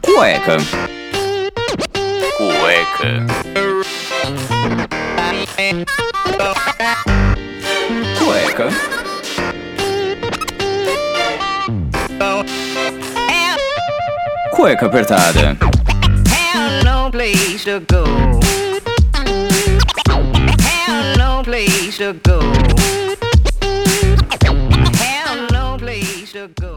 Cueca. Cueca. Cueca. Cueca apertada. Have no place to go. Have no place to go. Have no place to go.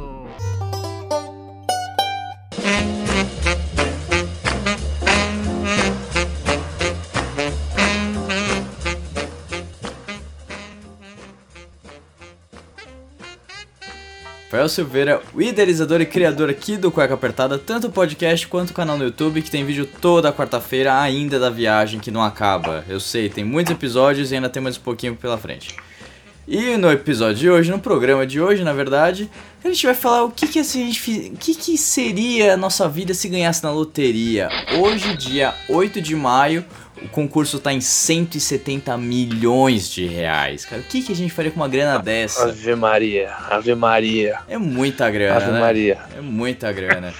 Rafael Silveira, o idealizador e criador aqui do Cueca Apertada, tanto o podcast quanto o canal no YouTube, que tem vídeo toda quarta-feira ainda da viagem que não acaba. Eu sei, tem muitos episódios e ainda tem mais um pouquinho pela frente. E no episódio de hoje, no programa de hoje, na verdade, a gente vai falar o que que, se a gente, fi- o que, que seria a nossa vida se ganhasse na loteria. Hoje, dia 8 de maio, o concurso tá em 170 milhões de reais. Cara, o que, que a gente faria com uma grana dessa? Ave Maria, Ave Maria, É muita grana, Ave né? Maria. É muita grana.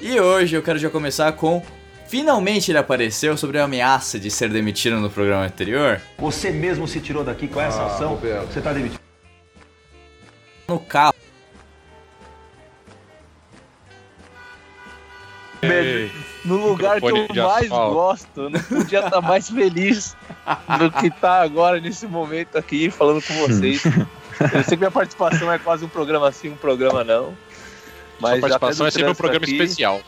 e hoje eu quero já começar com. Finalmente ele apareceu sobre a ameaça de ser demitido no programa anterior. Você mesmo se tirou daqui com essa ação? Você tá demitido. No carro. No lugar que eu mais asfalto. gosto, eu não podia estar mais feliz do que tá agora nesse momento aqui falando com vocês. Eu sei que minha participação é quase um programa sim, um programa não. Sua Mas já participação é sempre um programa aqui, especial.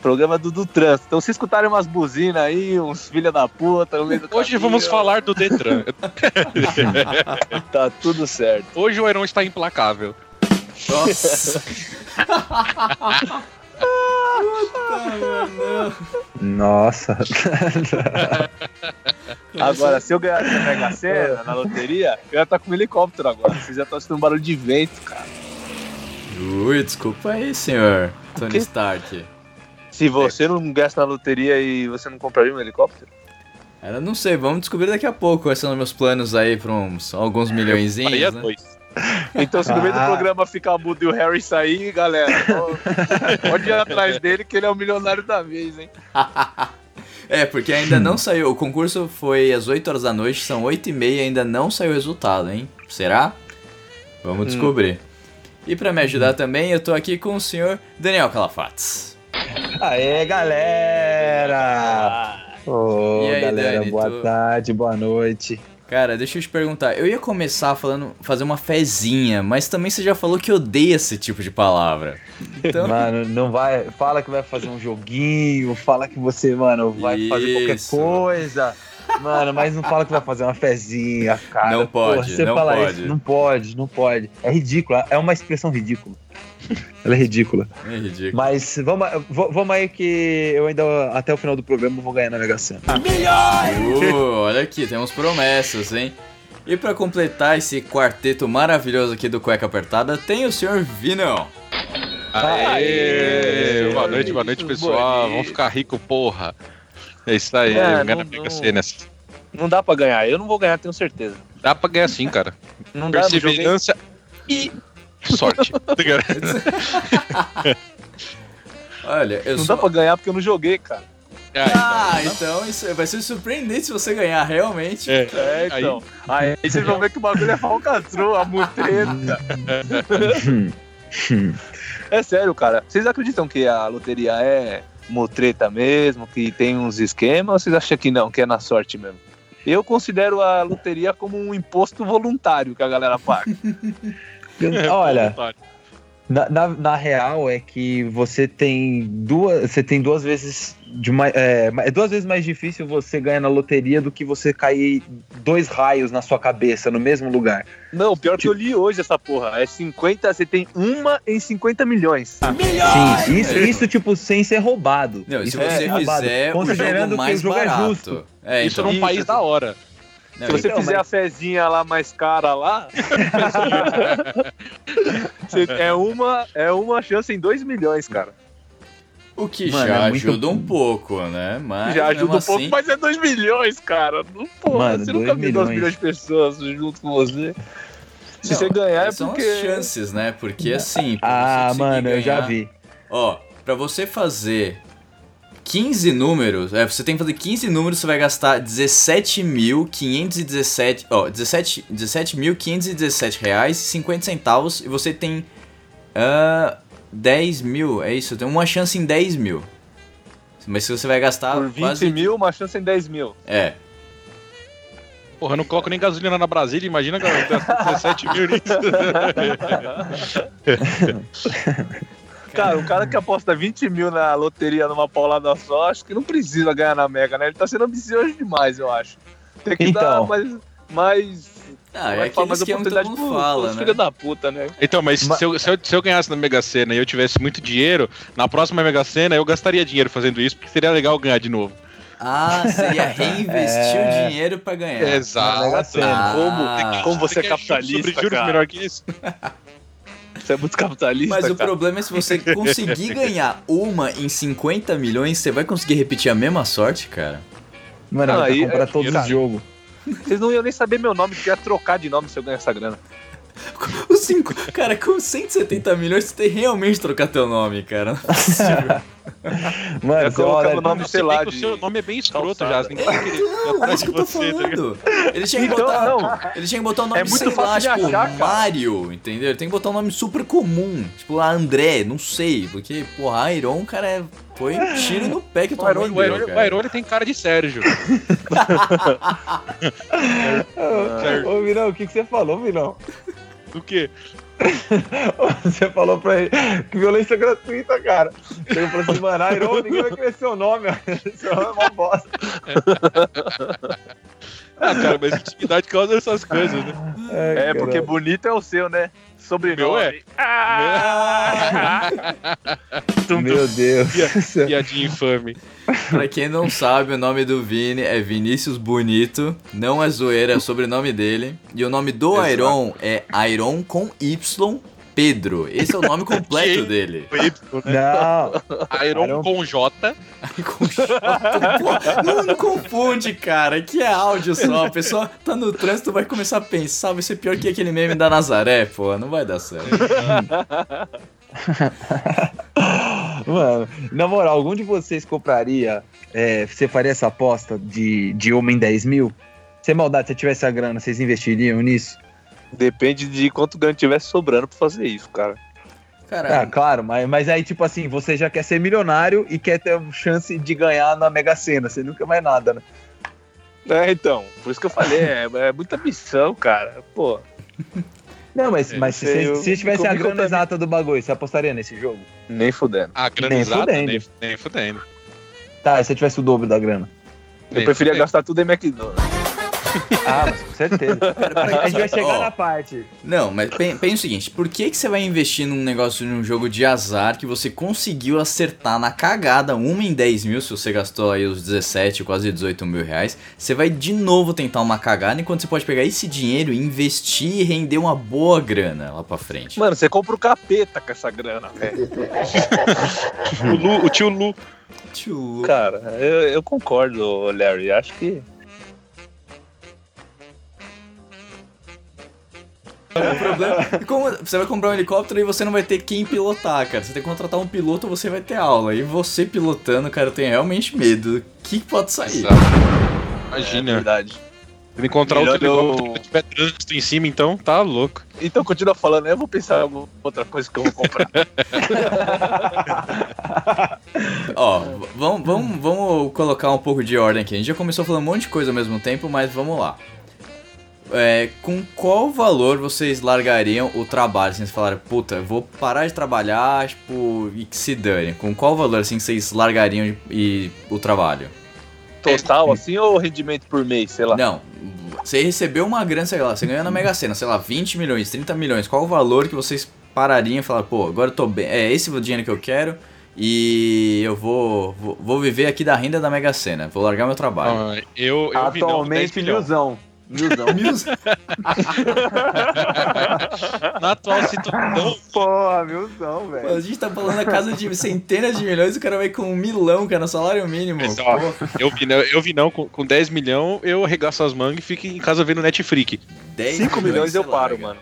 Programa do, do trânsito. Então, se escutarem umas buzinas aí, uns filha da puta no meio do Hoje caminho, vamos falar do Detran. Tá tudo certo. Hoje o Heron está implacável. Nossa. Nossa. Agora, se eu ganhasse a Mega Sena na loteria, eu ia estar com um helicóptero agora. Vocês já estão escutando barulho de vento, cara. Ui, desculpa aí, senhor. Tony? Stark. Se você não gasta na loteria e você não compraria um helicóptero? Era, não sei, vamos descobrir daqui a pouco quais são os meus planos aí pra uns alguns Faria milhõezinhos, né? dois. Então, se no meio do Ah. programa ficar mudo e o Harry sair, galera, pode ir atrás dele que ele é o milionário da vez, hein? É, porque ainda não saiu. O concurso foi às 8 horas da noite, são 8 e meia, ainda não saiu o resultado, hein? Será? Vamos descobrir. E pra me ajudar também, eu tô aqui com o senhor Daniel Calafates. Aê, galera! Ô, aí, galera, Dani, boa tu- tarde, boa noite. Cara, deixa eu te perguntar, eu ia começar falando, fazer uma fezinha, mas também você já falou que odeia esse tipo de palavra. Então, Mano, não vai. Fala que vai fazer um joguinho, fala que você, mano, vai fazer qualquer Isso. coisa. Mano, mas não fala que vai fazer uma fezinha, cara. Não pode, Porra, você não fala pode. Isso, não pode, não pode. É ridículo, é uma expressão ridícula. Ela é ridícula. é ridículo. Mas vamos, vamos aí que eu ainda, até o final do programa, vou ganhar na Mega Sena. Uh, olha aqui, temos promessas, hein? E pra completar esse quarteto maravilhoso aqui do Cueca Apertada, tem o senhor Vinão. Aê! Boa noite, boa noite, pessoal. bonito. Vamos ficar rico, porra. É isso aí, É, não- não- Sena. Não dá pra ganhar, eu não vou ganhar, tenho certeza. Dá pra ganhar sim, cara. Não dá, Perseverança e sorte. Tá? Olha, eu não só... dá pra ganhar porque eu não joguei, cara. Ah, Ah, então isso vai ser surpreendente se você ganhar, realmente. então. É, É, então. Aí, vocês vão ver que o bagulho é falcatrua, a mutreta. é sério, cara. Vocês acreditam que a loteria é mutreta mesmo, que tem uns esquemas, ou vocês acham que não, que é na sorte mesmo? Eu considero a loteria como um imposto voluntário que a galera paga. Olha, voluntário. Na, na, na real é que você tem duas. Você tem duas vezes de mais. É, é duas vezes mais difícil você ganhar na loteria do que você cair dois raios na sua cabeça no mesmo lugar. Não, pior que eu li hoje essa porra. É 50, você tem uma em 50 milhões. Sim, isso, isso tipo sem ser roubado. Não, se Isso você sem ser roubado, fizer o considerando jogo mais que o jogo barato. é justo. É, Isso então. num país Isso. da hora. Não, Se você então, fizer mas- a fezinha lá mais cara lá, você- é, uma, é uma chance em 2 milhões, cara. O que Mano, já é muito- ajuda um pouco, né? Mas Já ajuda um pouco, assim, mas é 2 milhões, cara. Não, porra, Mano, você nunca dois viu 2 milhões. de pessoas junto com você. Se Não, você ganhar é são porque. as chances, né? Porque assim. Ah, mano, eu já ganhar- vi. Ó, pra você fazer 15 números, é, você tem que fazer 15 números, você vai gastar 17.517, ó, 17 17.517 reais e 50 centavos e você tem ah, 10 mil, é isso, tem uma chance em 10 mil. Mas se você vai gastar Por 20 quase... mil, uma chance em 10 mil. É, Porra, eu não coloco nem gasolina na Brasília, imagina gastar 17 mil nisso. Cara, o cara que aposta 20 mil na loteria numa paulada só, acho que não precisa ganhar na Mega, né? Ele tá sendo ambicioso demais, eu acho. Tem que dar Então. mais. mais ah, é mais, aquele mais esquema que todo oportunidade mundo pro- fala, né? da puta, né? Então, mas Ma- se, eu, se, eu, se eu ganhasse na Mega Sena e eu tivesse muito dinheiro, na próxima Mega Sena eu gastaria dinheiro fazendo isso, porque seria legal ganhar de novo. Ah, seria reinvestir É. o dinheiro pra ganhar. Exato. Ah, Como, como você é quer capitalista, sobre juros cara. melhor que isso? Você é muito capitalista, Mas o cara. problema é se você conseguir ganhar uma em 50 milhões, você vai conseguir repetir a mesma sorte, cara? Mano, Ah, aí comprar é- todos cara, os jogos. Vocês não iam nem saber meu nome, porque ia trocar de nome se eu ganhar essa grana. Os cinco, cara, com 170 milhões você tem realmente trocar teu nome, cara. É. Mano, colocava olha- o nome, Se sei lá, que o de seu nome é bem escroto calçada. já, ninguém querer é atrás isso de que eu tô você, tá ligado? Ele tinha que Então, botar. não. Ele tinha que botar o nome, É muito sei lá, fácil de tipo, achar, cara. Mario, entendeu? Ele tem que botar um nome super comum. Tipo lá, André, não sei. Porque, porra, Iron, cara, é- foi um tiro no pé que O Iron, mãe o, deu, Iron, cara. o Iron, ele tem cara de Sérgio. Sérgio. Ô, Vinão, o que, que você falou, Vinão? Do quê? Você falou pra ele que violência gratuita, cara. Ele falou assim, mano, Iron, ninguém vai querer seu nome, seu nome é uma bosta. Ah, cara, mas intimidade causa essas coisas, né? Ai, É, caralho. porque bonito é o seu, né? Sobrenome. Meu é. Meu Deus. Piadinha infame. Pra quem não sabe, o nome do Vini é Vinícius Bonito. Não é zoeira, é o sobrenome dele. E o nome do Exato. Iron é Iron com Y Pedro. Esse é o nome completo Que? dele. Não, Iron Iron- com J. Com J, não, não confunde, cara. Aqui é áudio só. A pessoa tá no trânsito, vai começar a pensar. Vai ser pior que aquele meme da Nazaré, pô. Não vai dar certo. mano, na moral, algum de vocês compraria, é, você faria essa aposta de, de uma em 10 mil? Sem maldade, se tivesse a grana, vocês investiriam nisso? Depende de quanto grana tivesse sobrando pra fazer isso, cara. Ah, Cara, claro, mas, mas aí, tipo assim, você já quer ser milionário e quer ter chance de ganhar na Mega Sena. Você nunca mais nada, né? É, então. Por isso que eu falei, é, é muita missão, cara. Pô. Não, mas, mas se, se, eu- se tivesse a grana exata do bagulho, você apostaria nesse jogo? Nem fudendo. Ah, grana Nem exata? fudendo. Nem, nem fudendo. Tá, e se tivesse o dobro da grana? Eu Nem preferia fudendo. gastar tudo em McDonald's. Ah, mas com certeza. a gente vai chegar Ó. na parte. Não, mas pen- pensa o seguinte, por que, que você vai investir num negócio, num jogo de azar que você conseguiu acertar na cagada, uma em 10 mil, se você gastou aí os 17, quase 18 mil reais, você vai de novo tentar uma cagada, enquanto você pode pegar esse dinheiro e investir e render uma boa grana lá pra frente. Mano, você compra o capeta com essa grana, velho. O, Lu, o tio Lu. Tio, Cara, eu, eu concordo, Larry. Acho que. O problema é como você vai comprar um helicóptero e você não vai ter quem pilotar, cara. Você tem que contratar um piloto, você vai ter aula. E você pilotando, cara, eu tenho realmente medo. O que pode sair? Exato. É Imagina. verdade. Se encontrar Melhor outro eu- helicóptero que tiver trânsito em cima, então tá louco. Então continua falando, eu vou pensar em alguma outra coisa que eu vou comprar. Ó, vamos, vamos, vamos colocar um pouco de ordem aqui. A gente já começou falando um monte de coisa ao mesmo tempo, mas vamos lá. É, com qual valor vocês largariam o trabalho? Assim, vocês falaram, puta, eu vou parar de trabalhar, tipo, e que se dane. Com qual valor, assim, vocês largariam e, e o trabalho? Total, assim, ou rendimento por mês, sei lá. Não, você recebeu uma grana, sei lá, você ganhou na Mega Sena, sei lá, 20 milhões, 30 milhões. Qual o valor que vocês parariam e falar, pô, agora eu tô bem, é esse o dinheiro que eu quero e eu vou, vou, vou viver aqui da renda da Mega Sena, vou largar meu trabalho. Ah, eu, eu vi não, 10 Atualmente, milhões. Milzão. Milzão. Na atual situação, Porra, milzão, Pô, velho. A gente tá falando da casa de centenas de milhões e o cara vai com um milão, cara, salário mínimo. Mas, ó, Pô, eu vi não, eu vi não com, com 10 milhões eu arregaço as mangas e fico em casa vendo Netflix. 10 5 milhões eu você paro, larga. mano.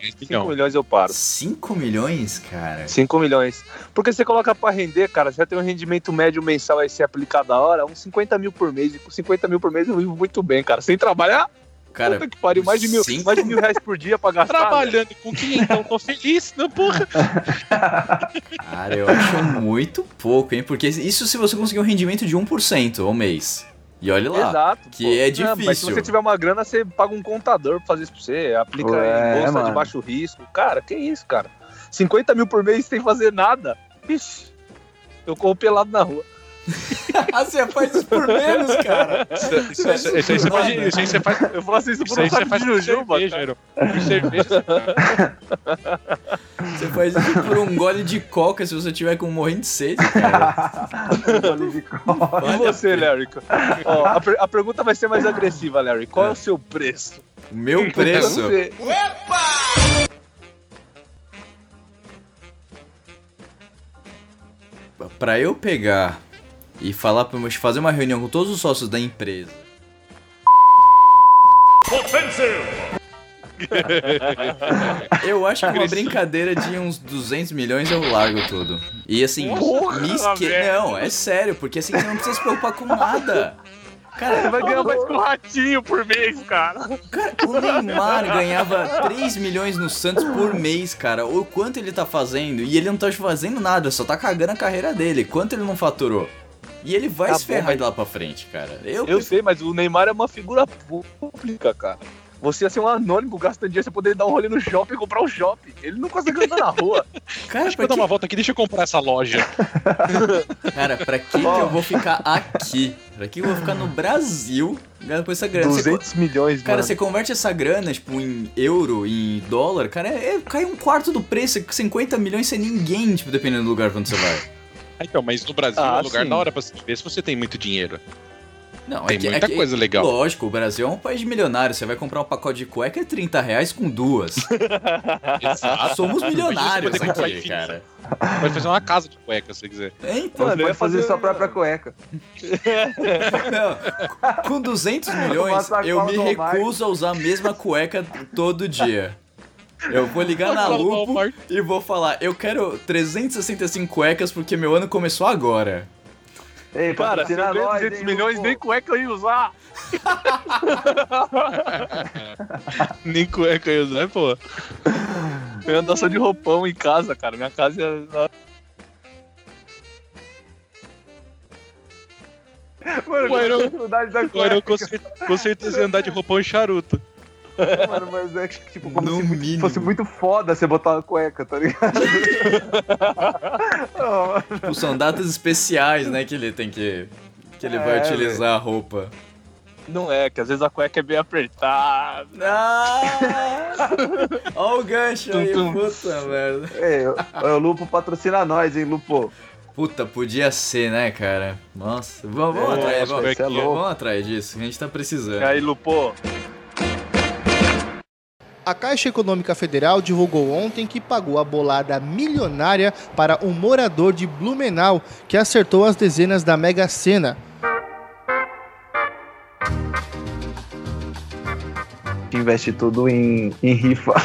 10 5 milhões. milhões eu paro. 5 milhões, cara? 5 milhões. Porque você coloca pra render, cara, você vai ter um rendimento médio mensal aí se aplicar da hora, uns 50 mil por mês. E com 50 mil por mês eu vivo muito bem, cara. Sem trabalhar, Cara, puta que pariu, mais de mil, cinco- mais de mil reais por dia pra gastar. né? Trabalhando com quem então? Tô feliz, não, porra. cara, eu acho muito pouco, hein? Porque isso se você conseguir um rendimento de 1% ao mês. E olha lá. Exato. que pô. é Não, mas se difícil. você tiver uma grana, você paga um contador pra fazer isso pra você, aplica É, em bolsa de mano. baixo risco. Cara, que isso, cara? 50 mil por mês sem fazer nada. Ixi, eu corro pelado na rua. ah, você faz isso por menos, cara. Isso, isso- isso- isso aí você faz, isso aí você faz, Eu faço isso isso por um saco faz de jujuba. cerveja, cara. Você faz isso por um gole de coca se você tiver com morrendo de sede, cara. E você, Larry? Ó, a, per- a pergunta vai ser mais agressiva, Larry. Qual é o seu preço? O meu preço. Você- Pra eu pegar e falar pra fazer uma reunião com todos os sócios da empresa. Eu acho que uma brincadeira de uns 200 milhões eu largo tudo. E assim, Porra, me esque... Não, é sério, porque assim você não precisa se preocupar com nada. Cara, Você vai ganhar mais que um ratinho por mês, cara. Cara, o Neymar ganhava 3 milhões no Santos por mês, cara. O quanto ele tá fazendo? E ele não tá fazendo nada, só tá cagando a carreira dele. Quanto ele não faturou? E ele vai Tá se bom, ferrar mas- de lá pra frente, cara. Eu, Eu sei, mas o Neymar é uma figura pública, cara. Você ia ser um anônimo gastando dinheiro, você poderia dar um rolê no shopping e comprar um shopping. Ele não consegue andar na rua. Cara, Deixa eu dar que, uma volta aqui, deixa eu comprar essa loja. cara, pra que, que eu vou ficar aqui? Pra que eu vou ficar no Brasil ganhando com essa grana? Você co- 200 milhões, Cara, mano. você converte essa grana, tipo, em euro, em dólar, cara, é, é- cai um quarto do preço. 50 milhões sem ninguém, tipo, dependendo do lugar pra onde você vai. Ah, Então, mas no Brasil Ah, é um lugar sim. da hora pra se ver se você tem muito dinheiro. Não, Tem é que- muita é que- coisa legal. Lógico, o Brasil é um país de milionários. Você vai comprar um pacote de cueca é 30 reais com duas. Exato. Somos milionários aqui, cara. Pode fazer uma casa de cueca, se você quiser. É, então. Mano, Pode fazer fazer- sua própria cueca. Não, com 200 milhões, eu me recuso a usar a mesma cueca todo dia. Eu vou ligar na Lupo e vou falar, eu quero 365 cuecas porque meu ano começou agora. Ei, Cara, se eu patrocina ganho nós, 200 hein, milhões, nem cueca eu ia usar. Nem cueca eu usar, pô. Eu ando só de roupão em casa, cara. Minha casa é... Mano, O Iron- com certeza ia andar de roupão e charuto. Mano, mas é que, tipo, como No se mínimo. fosse muito foda você botar uma cueca, tá ligado? Mano. Tipo, são datas especiais, né, que ele tem que... Que ele vai É, utilizar a roupa. Não é, que às vezes a cueca é bem apertada. Ah! Olha o gancho aí, Tum, tum. puta merda. Ei, o, o Lupo patrocina nós, hein, Lupo? Puta, podia ser, né, cara? Nossa, vamos, vamos É, atrás, vamos, é vamos atrás disso, a gente tá precisando. E aí, Lupo, A Caixa Econômica Federal divulgou ontem que pagou a bolada milionária para um morador de Blumenau que acertou as dezenas da Mega Sena. Investe tudo em, em rifa.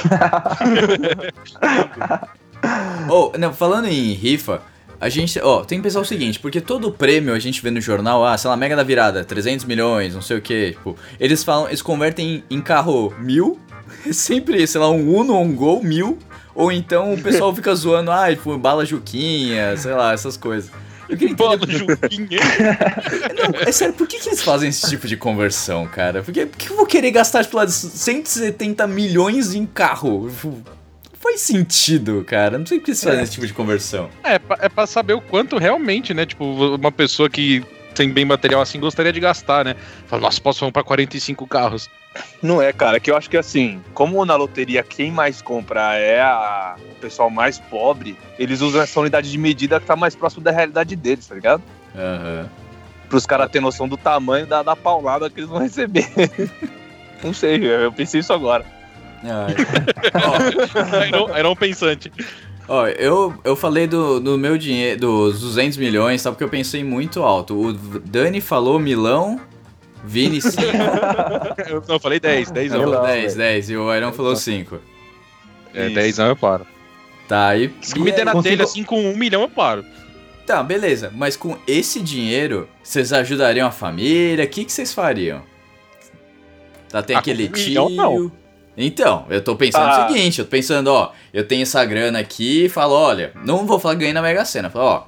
Oh, não, falando em rifa, a gente, ó, tem que pensar o seguinte, porque todo prêmio a gente vê no jornal, ah, sei lá, Mega da Virada, 300 milhões, não sei o que, tipo, eles falam, eles convertem em, em carro mil, sempre, sei lá, um Uno ou um Gol mil, ou então o pessoal fica zoando, ah, tipo, bala Juquinha, sei lá, essas coisas. Eu queria entender Bola Juquinha. Não, é sério, por que, que eles fazem esse tipo de conversão, cara? Por que, por que eu vou querer gastar, tipo, lá, 170 milhões em carro? Não faz sentido, cara. Não sei por que eles fazem esse tipo de conversão. É, é pra saber o quanto realmente, né? Tipo, uma pessoa que tem bem material assim gostaria de gastar, né? Fala, nossa, posso comprar 45 carros. não é, cara, que eu acho que assim, como na loteria quem mais compra é a- o pessoal mais pobre, eles usam essa unidade de medida que tá mais próximo da realidade deles, tá ligado? Aham. Para os caras terem noção do tamanho da, da paulada que eles vão receber. Não sei, eu pensei isso agora. Ai. Iron, Iron pensante. Ó, eu, eu falei do, do meu dinheiro, dos 200 milhões, só porque eu pensei muito alto. O Dani falou Milão, Vini 5, Eu, não, eu falei 10, 10 Milão. anos. 10, velho. 10, e o Iron falou 5. É, Isso. 10 anos eu paro. Tá, e. Se e me der aí- na consigo- telha assim com um milhão, eu paro. Tá, beleza. Mas com esse dinheiro, vocês ajudariam a família? O que, que vocês fariam? Tá, tem Ah, aquele um milhão, tio. não. Então, eu tô pensando Ah. o seguinte, eu tô pensando, ó, eu tenho essa grana aqui e falo, olha, não vou falar ganhei na Mega Sena, falo, ó,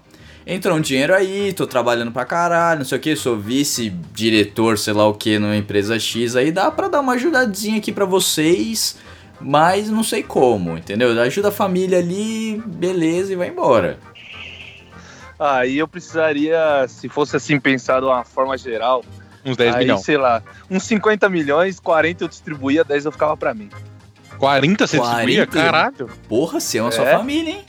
entrou um dinheiro aí, tô trabalhando pra caralho, não sei o que, sou vice-diretor, sei lá o que, numa empresa X, aí dá pra dar uma ajudadinha aqui pra vocês, mas não sei como, entendeu? Ajuda a família ali, beleza, e vai embora. Aí eu precisaria, se fosse assim pensado de uma forma geral, Uns 10 aí, milhões. sei lá, uns 50 milhões, 40 eu distribuía, 10 eu ficava pra mim. 40 você 40? distribuía? Caralho. Porra, se ama a sua É? família, hein?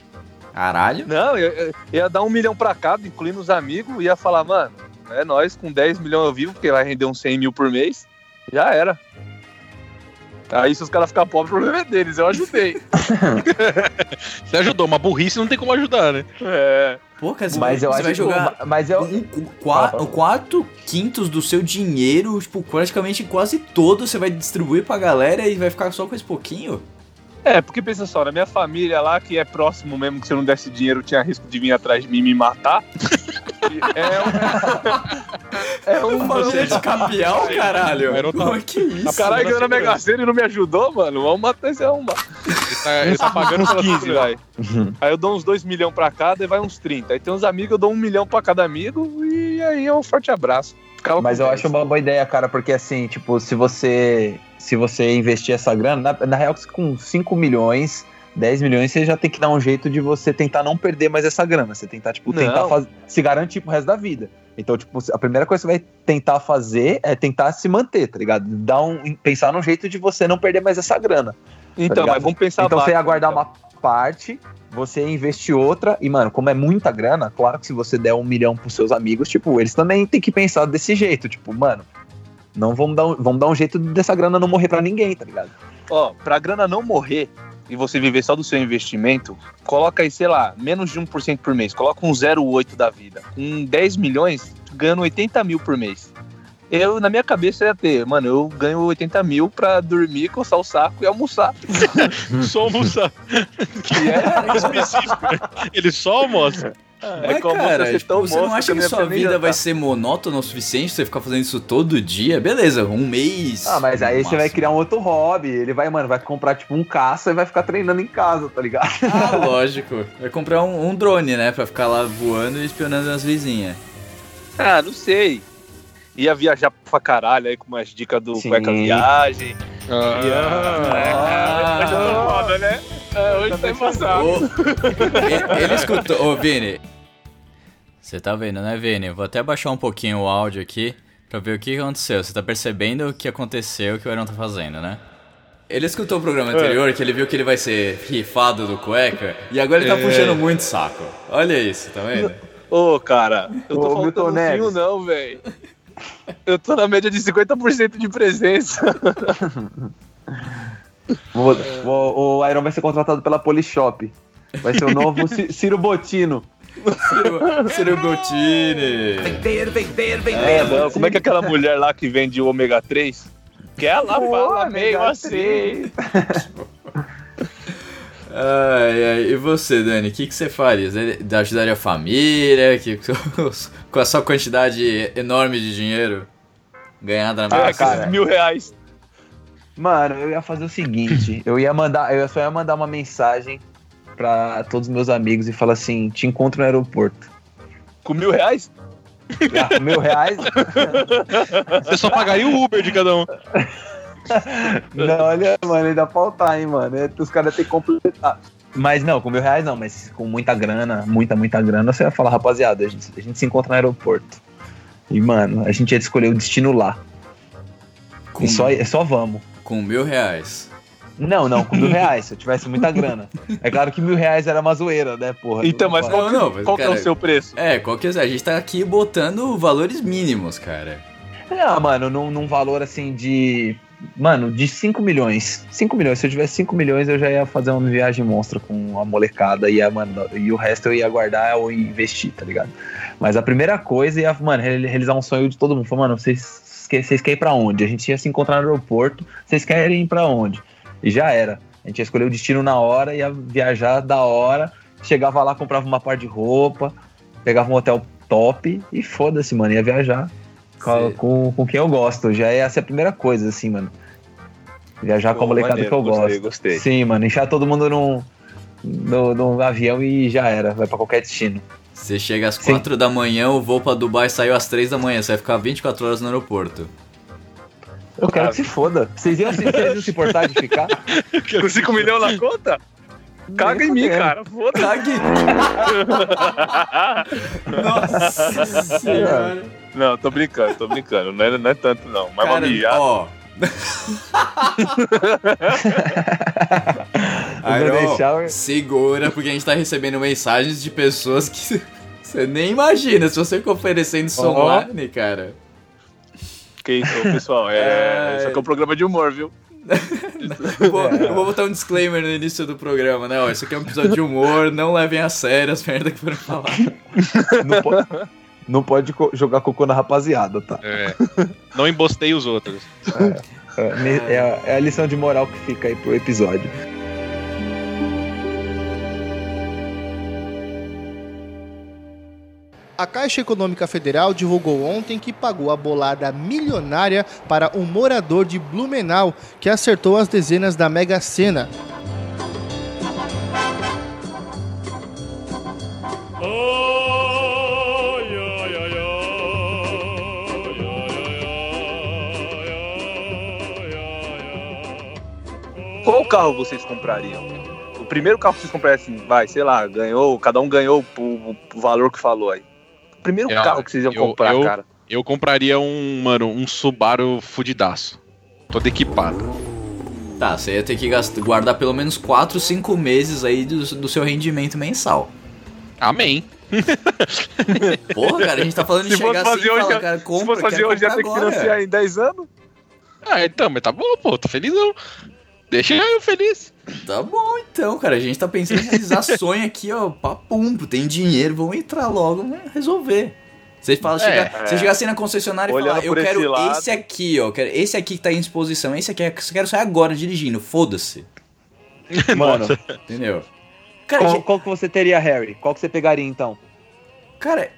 Caralho. Não, eu, eu ia dar um milhão pra cada, incluindo os amigos, ia falar, mano, é nós com 10 milhões eu vivo, porque vai render uns 100 mil por mês, já era. Aí se os caras ficarem pobres, o problema é deles, eu ajudei. Você ajudou, uma burrice não tem como ajudar, né? É. Pô, cara, você, Mas eu você acho vai que. jogar Mas eu. um, um, qua- Ah, tá. quatro quintos do seu dinheiro, tipo, praticamente quase todo você vai distribuir pra galera e vai ficar só com esse pouquinho? É, porque pensa só, na minha família lá, que é próximo mesmo, que se eu não desse dinheiro, tinha risco de vir atrás de mim e me matar. é um. é um. Família de capial, caralho. Era outra- Pô, que isso? Caralho, ganhou na Mega Sena e não me ajudou, mano. Vamos matar esse arrombado. Ele tá, ele tá pagando uns pelas 15, vai. Aí eu dou uns 2 milhões pra cada e vai uns 30. Aí tem uns amigos, eu dou um milhão pra cada amigo e aí é um forte abraço. Ficava Mas eu 10. acho uma boa ideia, cara, porque assim, tipo, se você se você investir essa grana, na, na real, com 5 milhões, 10 milhões, você já tem que dar um jeito de você tentar não perder mais essa grana. Você tentar, tipo, tentar faz- se garantir pro resto da vida. Então, tipo, a primeira coisa que você vai tentar fazer é tentar se manter, tá ligado? Dar um, pensar num jeito de você não perder mais essa grana. Então, tá mas vamos pensar então você ia guardar então. uma parte, você investir outra, e, mano, como é muita grana, claro que se você der um milhão pros seus amigos, tipo, eles também têm que pensar desse jeito, tipo, mano, não vamos dar um, vamos dar um jeito dessa grana não morrer pra ninguém, tá ligado? Ó, pra grana não morrer e você viver só do seu investimento, coloca aí, sei lá, menos de 1% por mês. Coloca um 0,8 da vida. Com 10 milhões, ganhando 80 mil por mês. Eu, na minha cabeça, ia ter, mano, eu ganho 80 mil pra dormir, coçar o saco e almoçar. Só almoçar. E é, específico, né? Ele só almoça. É Mas, como cara, você tipo, você não acha que eu sua vida vai ser monótona o suficiente você ficar fazendo isso todo dia? Beleza, um mês. Ah, mas aí você vai criar um outro hobby, ele vai, mano, vai comprar, tipo, um caça e vai ficar treinando em casa, tá ligado? Ah, lógico. Vai comprar um, um drone, né? Pra ficar lá voando e espionando as vizinhas. Ah, não sei. Ia viajar pra caralho aí com umas dicas do Sim. Cueca Viagem. Ah. É, hoje tá foda, né? É, hoje tá ele, ele escutou. Ô, Vini. Você tá vendo, né, Vini? Vou até baixar um pouquinho o áudio aqui pra ver o que aconteceu. Você tá percebendo o que aconteceu que o Aaron tá fazendo, né? Ele escutou o programa anterior, que ele viu que ele vai ser rifado do cueca, e agora ele tá É. puxando muito saco. Olha isso, tá vendo? Ô, cara, eu tô Ô, um Neves. não, velho. Eu tô na média de 50% de presença. Vou- vou- o Iron vai ser contratado pela Polishop. Vai ser o novo Ci- Ciro Botino. Ciro, Ciro Gottini. É, não, como é que é aquela mulher lá que vende o ômega 3? Que ela fala meio assim. Ai, ai, e você, Dani, o que, que você faria? Ajudaria a família? Que, com a sua quantidade enorme de dinheiro ganhada na Ah, cara. Mil reais. Mano, eu ia fazer o seguinte, eu ia mandar, eu só ia mandar uma mensagem pra todos os meus amigos e falar assim, te encontro no aeroporto. Com mil reais? Ah, com mil reais? Você só pagaria o Uber de cada um. Não, olha, mano, ainda faltar, hein, mano. É, Os caras têm que completar. Mas não, com mil reais não, mas com muita grana, muita, muita grana, você ia falar, rapaziada, a gente, a gente se encontra no aeroporto. E, mano, a gente ia escolher o destino lá. Com, E só, só vamos. com mil reais. Não, não, com mil reais, se eu tivesse muita grana. É claro que mil reais era uma zoeira, né, porra? Então, mas Não qual, Não, não, mas, qual que é cara- o seu preço? É, qual que é? A gente tá aqui botando valores mínimos, cara. Ah, mano, num, num valor assim de. Mano, de 5 milhões. 5 milhões. Se eu tivesse 5 milhões, eu já ia fazer uma viagem monstra com a molecada e, ia, mano, e o resto eu ia guardar ou investir, tá ligado? Mas a primeira coisa ia, mano, reali- realizar um sonho de todo mundo. Falar, mano, vocês, vocês querem ir pra onde? A gente ia se encontrar no aeroporto, vocês querem ir pra onde? E já era. A gente ia escolher o destino na hora, ia viajar da hora, chegava lá, comprava uma par de roupa, pegava um hotel top e foda-se, mano, ia viajar com, com, com quem eu gosto. Já ia ser a primeira coisa, assim, mano. Viajar com a Pô, molecada maneiro, que eu gostei, gosto. gostei. Sim, mano, enfiar todo mundo num, no, num avião e já era, vai pra qualquer destino. Você chega às Sim. 4 da manhã, o voo pra Dubai saiu às 3 da manhã, você vai ficar 24 horas no aeroporto. Eu quero que se foda. Vocês iam, se- vocês iam se importar de ficar? Com 5 milhões na conta? Caga em mim, cara. Foda-se. Cague! Nossa senhora. Não, tô brincando, tô brincando. Não é, não é tanto, não. Mas Cara, uma ó. O- segura, porque a gente tá recebendo mensagens de pessoas que você nem imagina. Se você ficar oferecendo Ó. online, cara. Que isso, pessoal. É, É. Isso aqui é um programa de humor, viu? Eu vou, eu vou botar um disclaimer no início do programa, né? Ó, isso aqui é um episódio de humor, não levem a sério as merdas que foram falar. Não pode, não pode co- jogar cocô na rapaziada, tá? É. Não embostei os outros. É, é a- é a lição de moral que fica aí pro episódio. A Caixa Econômica Federal divulgou ontem que pagou a bolada milionária para um morador de Blumenau que acertou as dezenas da Mega Sena. Qual carro vocês comprariam? O primeiro carro que vocês comprariam assim, vai, sei lá, ganhou, cada um ganhou o, o valor que falou aí. Primeiro Eu- carro que vocês iam eu- comprar, eu- cara. Eu compraria um, mano, um Subaru fudidaço. Todo equipado. Tá, você ia ter que gastar, guardar pelo menos 4, 5 meses aí do, do seu rendimento mensal. Amém. Porra, cara, a gente tá falando de Se chegar assim e fazer hoje, falar, cara, Se compra, fosse fazer hoje, ia ter que financiar em 10 anos. Ah, então, mas tá bom, pô, tô felizão. Deixa eu feliz. Tá bom então, cara, a gente tá pensando em realizar sonho aqui, ó, papum, tem dinheiro, vamos entrar logo, vamos resolver. Você fala, É, chega, é. você chegar assim na concessionária e Olhando falar, eu por esse quero lado. esse aqui, ó, quero esse aqui que tá em exposição, esse aqui, eu quero sair agora dirigindo, foda-se, Mano, entendeu? Cara, qual, gente- qual que você teria, Harry? Qual que você pegaria então? cara,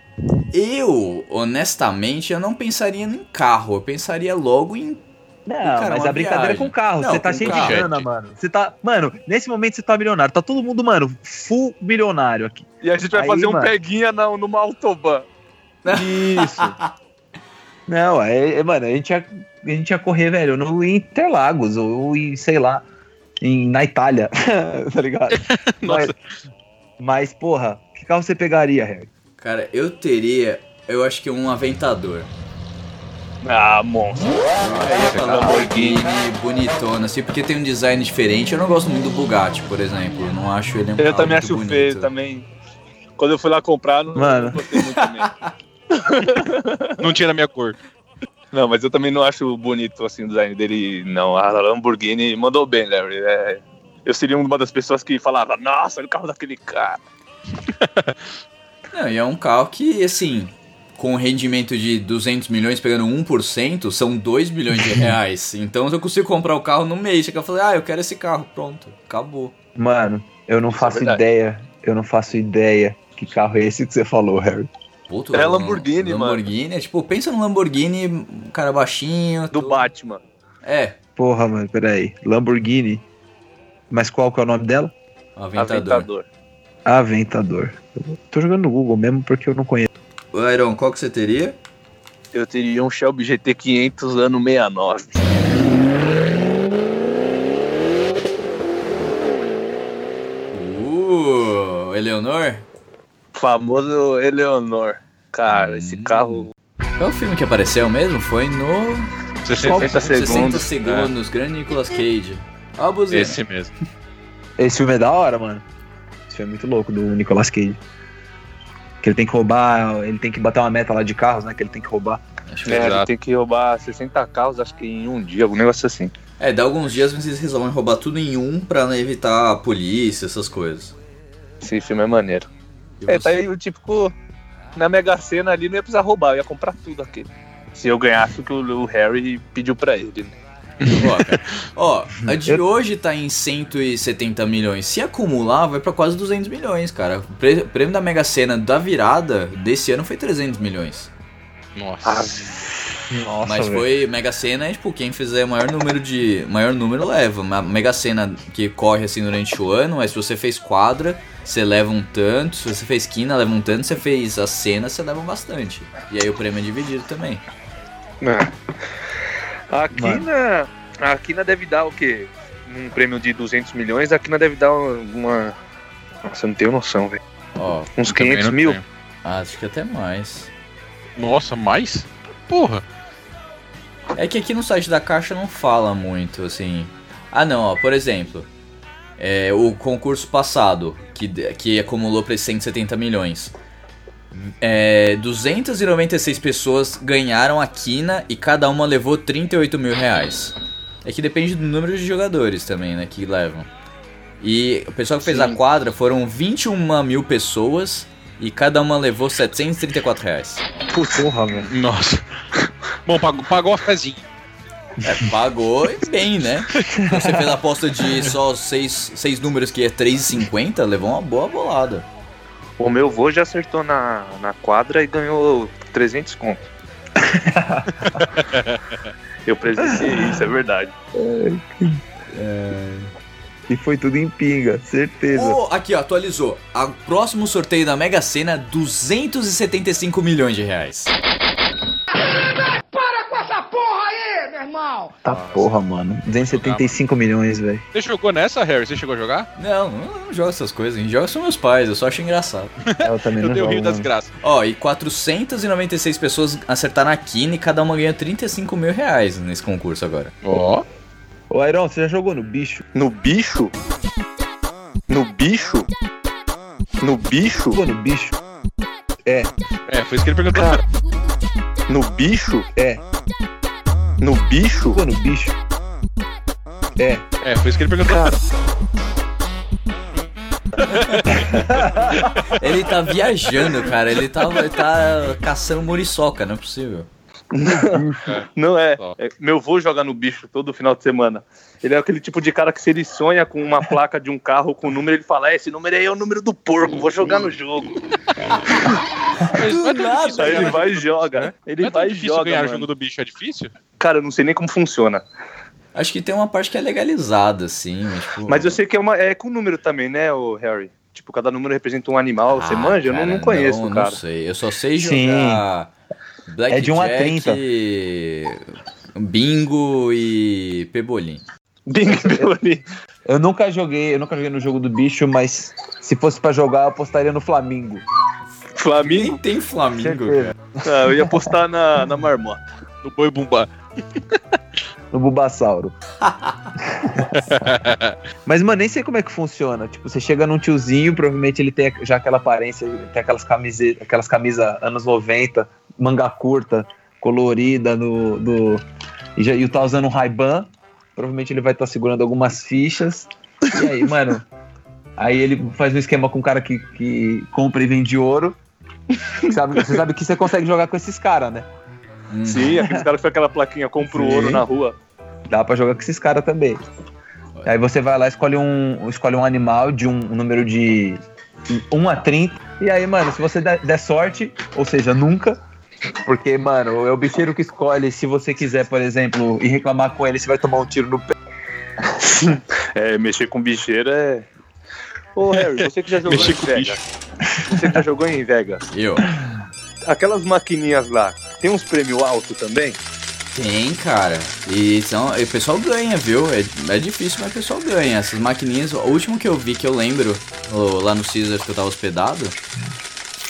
eu, honestamente, eu não pensaria em carro, eu pensaria logo em Não, Cara, mas a brincadeira é viagem. com carro. Não, você tá cheio carro. de grana, mano. Você tá. Mano, nesse momento você tá milionário. Tá todo mundo, mano, full milionário aqui. E a gente vai Aí, fazer um mano. peguinha na, numa autobahn. Isso. Não, é, é, mano, a gente, ia, a gente ia correr, velho, no Interlagos, ou em, sei lá, em, na Itália, tá ligado? Nossa. Mas, mas, porra, que carro você pegaria, Harry? Cara, eu teria, eu acho que um aventador. Ah, monstro. Pra cara. Lamborghini bonitona, assim, porque tem um design diferente. Eu não gosto muito do Bugatti, por exemplo. Eu não acho ele um Eu também acho bonito. feio, também. Quando eu fui lá comprar, não, Mano. não gostei muito também. Não tira a minha cor. Não, mas eu também não acho bonito assim o design dele, não. A Lamborghini mandou bem, Larry. É, eu seria uma das pessoas que falava, nossa, olha o carro daquele cara. Não, e é um carro que, assim, com um rendimento de 200 milhões, pegando 1%, são 2 bilhões de reais. então eu consigo comprar o carro no mês. Chega e falar, ah, eu quero esse carro. Pronto, acabou. Mano, eu não Isso é faço verdade. ideia, eu não faço ideia que carro é esse que você falou, Harry. Puto, É um- Lamborghini, mano. Lamborghini, é tipo, pensa no Lamborghini, um cara baixinho. Do tudo. Batman. É, Porra, mano, peraí. Lamborghini. Mas qual que é o nome dela? aventador. Aventador. Aventador. Eu tô jogando no Google mesmo porque eu não conheço. Ô, Iron, qual que você teria? Eu teria um Shelby GT 500 ano 69. Uh, Eleonor? Famoso Eleonor. Cara, esse Hum. carro. Qual é o filme que apareceu mesmo? Foi no 60 60 segundos. segundos, grande Nicolas Cage. Ó a buzina. Esse mesmo. Esse filme é da hora, mano. Esse filme é muito louco, do Nicolas Cage. Que ele tem que roubar, ele tem que bater uma meta lá de carros, né? Que ele tem que roubar. Acho que- É, ele tem que roubar 60 carros, acho que em um dia, algum negócio assim. É, dá alguns dias vocês resolvem roubar tudo em um pra não evitar a polícia, essas coisas. Esse filme é maneiro. E É, você? tá aí o típico. Na Mega Sena ali não ia precisar roubar, eu ia comprar tudo aqui. Se eu ganhasse o que o o Harry pediu pra ele. né? Ó, a de hoje tá em 170 milhões. Se acumular, vai pra quase 200 milhões, cara. O prêmio da Mega Sena da virada desse ano foi 300 milhões. Nossa. Nossa, Mas foi Mega Sena, é, tipo, quem fizer maior número de. maior número leva. Uma Mega Sena que corre assim durante o ano, mas se você fez quadra, você leva um tanto. Se você fez quina, leva um tanto. Se você fez a cena, você leva bastante. E aí o prêmio é dividido também. A Quina, a Quina deve dar o quê? Um prêmio de 200 milhões, a Quina deve dar uma... Nossa, eu não tenho noção, velho. Ó, Uns Eu também 500 não mil? tenho. acho que até mais. Nossa, mais? Porra. É que aqui no site da Caixa não fala muito, assim. Ah, não, ó, por exemplo, é, o concurso passado, que, que acumulou para 170 milhões. É, 296 pessoas ganharam a quina e cada uma levou 38 mil reais. É que depende do número de jogadores também, né, que levam. E o pessoal que fez a quadra foram 21 mil pessoas e cada uma levou 734 reais. Porra, velho. Nossa. Bom, pagou, pagou a fezinha. É, pagou e bem, né? Você fez a aposta de só seis, seis números que é 3,50, levou uma boa bolada. O meu vô já acertou na, na quadra e ganhou 300 conto. eu presenciei isso, é verdade. E foi tudo em pinga, certeza. Oh, aqui, ó, atualizou. A próximo sorteio da Mega Sena, 275 milhões de reais. Tá porra, mano. 275 milhões, velho. Você jogou nessa, Harry? Você chegou a jogar? Não, não, não joga essas coisas. Quem joga são meus pais, eu só acho engraçado. Eu também Eu não dei o jogo, rio das graças. Ó, e 496 pessoas acertaram a Kine e cada uma ganhou 35 mil reais nesse concurso agora. Ó. Ô, Airon, você já jogou no bicho? No bicho? No bicho? No bicho? Jogou no bicho? É, É, foi isso que ele perguntou. No bicho? é. No bicho? Jogou no bicho? É. É, foi isso que ele perguntou. Ele tá viajando, cara. Ele tá, ele tá caçando muriçoca, não é possível. Não é. É, Meu vô joga no bicho todo final de semana. Ele é aquele tipo de cara que se ele sonha com uma placa de um carro com número, ele fala, "É, esse número aí é o número do porco, vou jogar no jogo. É difícil Aí ele vai e joga. bicho, né? Ele é vai e difícil joga, ganhar mano. jogo do bicho, é difícil? Cara, eu não sei nem como funciona. Acho que tem uma parte que é legalizada, assim. Mas, tipo... Mas eu sei que é, uma, é com número também, né, o Harry? Tipo, cada número representa um animal. Você Ah, manja? Eu não, cara, não conheço, não, cara. Não sei. Eu só sei Sim. Blackjack, É de 1 a 30. Bingo e Pebolim. Bing Boni. Eu nunca joguei, eu nunca joguei no jogo do bicho, mas se fosse pra jogar, eu apostaria no Flamingo. Flamengo. Nem tem Flamengo, Certeza. cara. Ah, eu ia apostar na, na marmota. No boi bumbá. No Bulbasauro. Mas, mano, nem sei como é que funciona. Tipo, você chega num tiozinho, provavelmente ele tem já aquela aparência, tem aquelas camisetas, aquelas camisas anos 90, manga curta, colorida, no, do, e, já, e tá usando um Ray-Ban. Provavelmente ele vai estar segurando algumas fichas. E aí, mano, aí ele faz um esquema com um cara que, que compra e vende ouro. Sabe, você sabe que você consegue jogar com esses caras, né? Hum. Sim, aqueles caras que foi aquela plaquinha, compra o ouro na rua. Dá pra jogar com esses caras também. Aí você vai lá, escolhe um, escolhe um animal de um, um número de 1 a 30. E aí, mano, se você der, der sorte, ou seja, nunca. Porque, mano, é o bicheiro que escolhe. Se você quiser, por exemplo, ir reclamar com ele, você vai tomar um tiro no pé. É, mexer com bicheiro é. Ô, Harry, você que já jogou Mexer em com Vegas. Você que já jogou em Vegas. Eu. Aquelas maquininhas lá, tem uns prêmios altos também? Tem, cara. E, são, e o pessoal ganha, viu? É, é difícil, mas o pessoal ganha. Essas maquininhas, o último que eu vi, que eu lembro, lá no Caesars que eu tava hospedado,